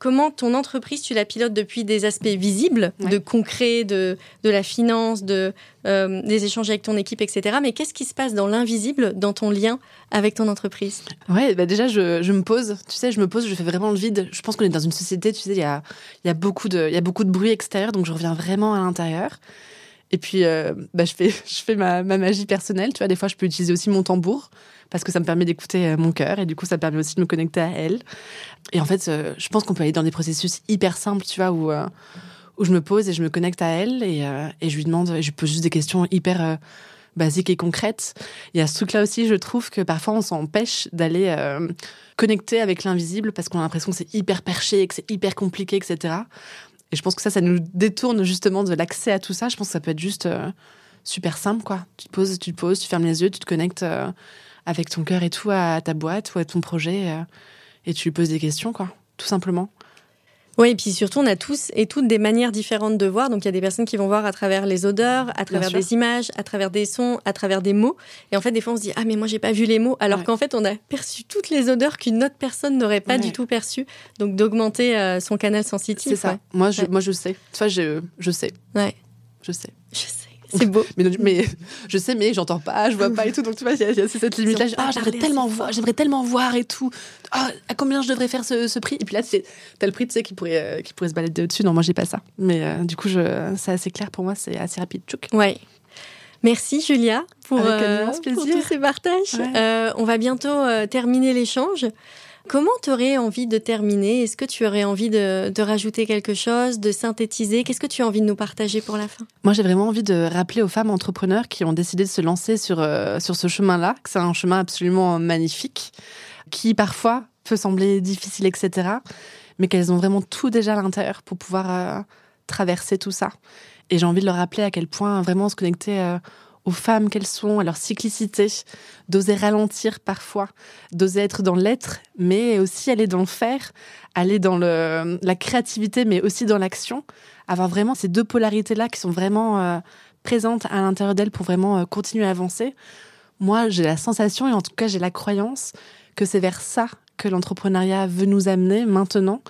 comment ton entreprise, tu la pilotes depuis des aspects visibles, de concret, de, de la finance, de, euh, des échanges avec ton équipe, etc. Mais qu'est-ce qui se passe dans l'invisible, dans ton lien avec ton entreprise? Ouais, bah déjà, je, je, me pose, tu sais, je me pose, je fais vraiment le vide. Je pense qu'on est dans une société, tu sais, il y a, y, a beaucoup de, y a beaucoup de bruit extérieur, donc je reviens vraiment à l'intérieur. Et puis, euh, bah, je fais, (laughs) je fais ma, ma, magie personnelle. Tu vois, des fois, je peux utiliser aussi mon tambour parce que ça me permet d'écouter euh, mon cœur et du coup, ça permet aussi de me connecter à elle. Et en fait, euh, je pense qu'on peut aller dans des processus hyper simples, tu vois, où, où je me pose et je me connecte à elle et, et je lui demande, je pose juste des questions hyper basiques et concrètes. Il y a ce truc-là aussi, je trouve que parfois on s'empêche d'aller connecter avec l'invisible parce qu'on a l'impression que c'est hyper perché, que c'est hyper compliqué, etc. Et je pense que ça, ça nous détourne justement de l'accès à tout ça. Je pense que ça peut être juste euh, super simple, quoi. Tu te poses, tu te poses, tu fermes les yeux, tu te connectes euh, avec ton cœur et tout à ta boîte ou à ton projet. Euh, et tu lui poses des questions, quoi, tout simplement. Oui, et puis surtout, on a tous et toutes des manières différentes de voir. Donc, il y a des personnes qui vont voir à travers les odeurs, à travers des images, à travers des sons, à travers des mots. Et en fait, des fois, on se dit Ah, mais moi, j'ai pas vu les mots. Alors qu'en fait, on a perçu toutes les odeurs qu'une autre personne n'aurait pas du tout perçues. Donc, d'augmenter euh, son canal sensitif. C'est ça. Moi, je, moi, je sais. Tu je, je sais. Ouais. Je sais. Je sais. C'est beau. mais, mais, je sais, mais j'entends pas, je vois pas et tout. Donc tu vois, il y, a cette limite-là. Ah, j'aimerais tellement voir, j'aimerais tellement voir et tout. Ah, à combien je devrais faire ce, prix? Et puis là, c'est tel prix, tu sais, qui pourrait, euh, qui pourrait se balader au-dessus. Non, moi, j'ai pas ça. Mais euh, du coup, c'est assez clair pour moi, c'est assez rapide. Tchouk. Ouais. Merci Julia pour, euh, pour tous ces partages. on va bientôt terminer l'échange. Comment tu aurais envie de terminer? Est-ce que tu aurais envie de, rajouter quelque chose, de synthétiser? Qu'est-ce que tu as envie de nous partager pour la fin? Moi, j'ai vraiment envie de rappeler aux femmes entrepreneurs qui ont décidé de se lancer sur, euh, sur ce chemin-là, que c'est un chemin absolument magnifique, qui parfois peut sembler difficile, etc., mais qu'elles ont vraiment tout déjà à l'intérieur pour pouvoir euh, traverser tout ça. Et j'ai envie de leur rappeler à quel point vraiment se connecter euh, aux femmes qu'elles sont, à leur cyclicité, d'oser ralentir parfois, d'oser être dans l'être, mais aussi aller dans le faire, aller dans le, la créativité, mais aussi dans l'action, avoir vraiment ces deux polarités-là qui sont vraiment euh, présentes à l'intérieur d'elles pour vraiment euh, continuer à avancer. Moi, j'ai la sensation, et en tout cas j'ai la croyance, que c'est vers ça que l'entrepreneuriat veut nous amener maintenant,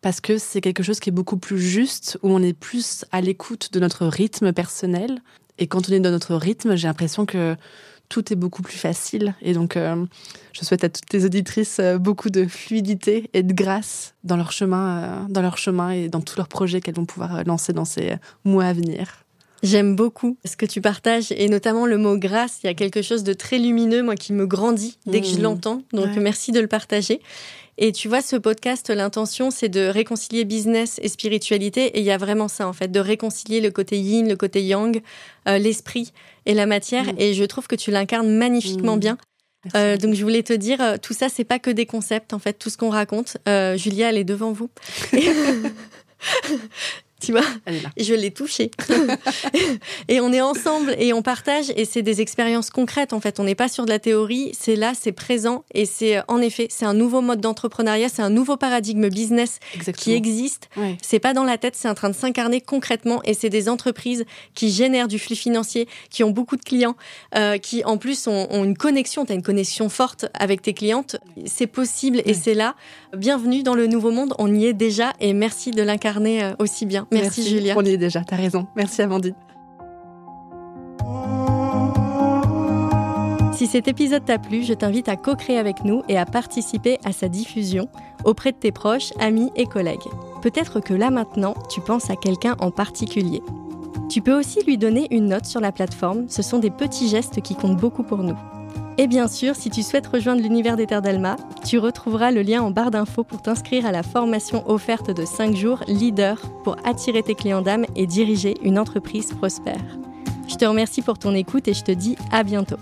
parce que c'est quelque chose qui est beaucoup plus juste, où on est plus à l'écoute de notre rythme personnel, et quand on est dans notre rythme, j'ai l'impression que tout est beaucoup plus facile. Et donc, euh, je souhaite à toutes les auditrices euh, beaucoup de fluidité et de grâce dans leur chemin, euh, dans leur chemin et dans tous leurs projets qu'elles vont pouvoir lancer dans ces mois à venir. J'aime beaucoup ce que tu partages et notamment le mot grâce. Il y a quelque chose de très lumineux, moi, qui me grandit dès que je mmh. l'entends. Donc, merci de le partager. Et tu vois, ce podcast, l'intention, c'est de réconcilier business et spiritualité. Et il y a vraiment ça, en fait, de réconcilier le côté yin, le côté yang, euh, l'esprit et la matière. Mm. Et je trouve que tu l'incarnes magnifiquement mm. bien. Euh, donc je voulais te dire, euh, tout ça, c'est pas que des concepts, en fait, tout ce qu'on raconte. Julia, elle est devant vous. (laughs) tu vois. Je l'ai touché. (laughs) et on est ensemble et on partage et c'est des expériences concrètes en fait. On n'est pas sur de la théorie, c'est là, c'est présent et c'est en effet, c'est un nouveau mode d'entrepreneuriat, c'est un nouveau paradigme business qui existe. C'est pas dans la tête, c'est en train de s'incarner concrètement et c'est des entreprises qui génèrent du flux financier, qui ont beaucoup de clients, euh, qui en plus ont, une connexion, tu as une connexion forte avec tes clientes. C'est possible et c'est là. Bienvenue dans le nouveau monde, on y est déjà et merci de l'incarner euh, aussi bien. Merci, Julia. On y est déjà, t'as raison. Merci Amandine. Si cet épisode t'a plu, je t'invite à co-créer avec nous et à participer à sa diffusion auprès de tes proches, amis et collègues. Peut-être que là maintenant, tu penses à quelqu'un en particulier. Tu peux aussi lui donner une note sur la plateforme, ce sont des petits gestes qui comptent beaucoup pour nous. Et bien sûr, si tu souhaites rejoindre l'univers des Terres d'Alma, tu retrouveras le lien en barre d'infos pour t'inscrire à la formation offerte de 5 jours Leader pour attirer tes clients d'âme et diriger une entreprise prospère. Je te remercie pour ton écoute et je te dis à bientôt.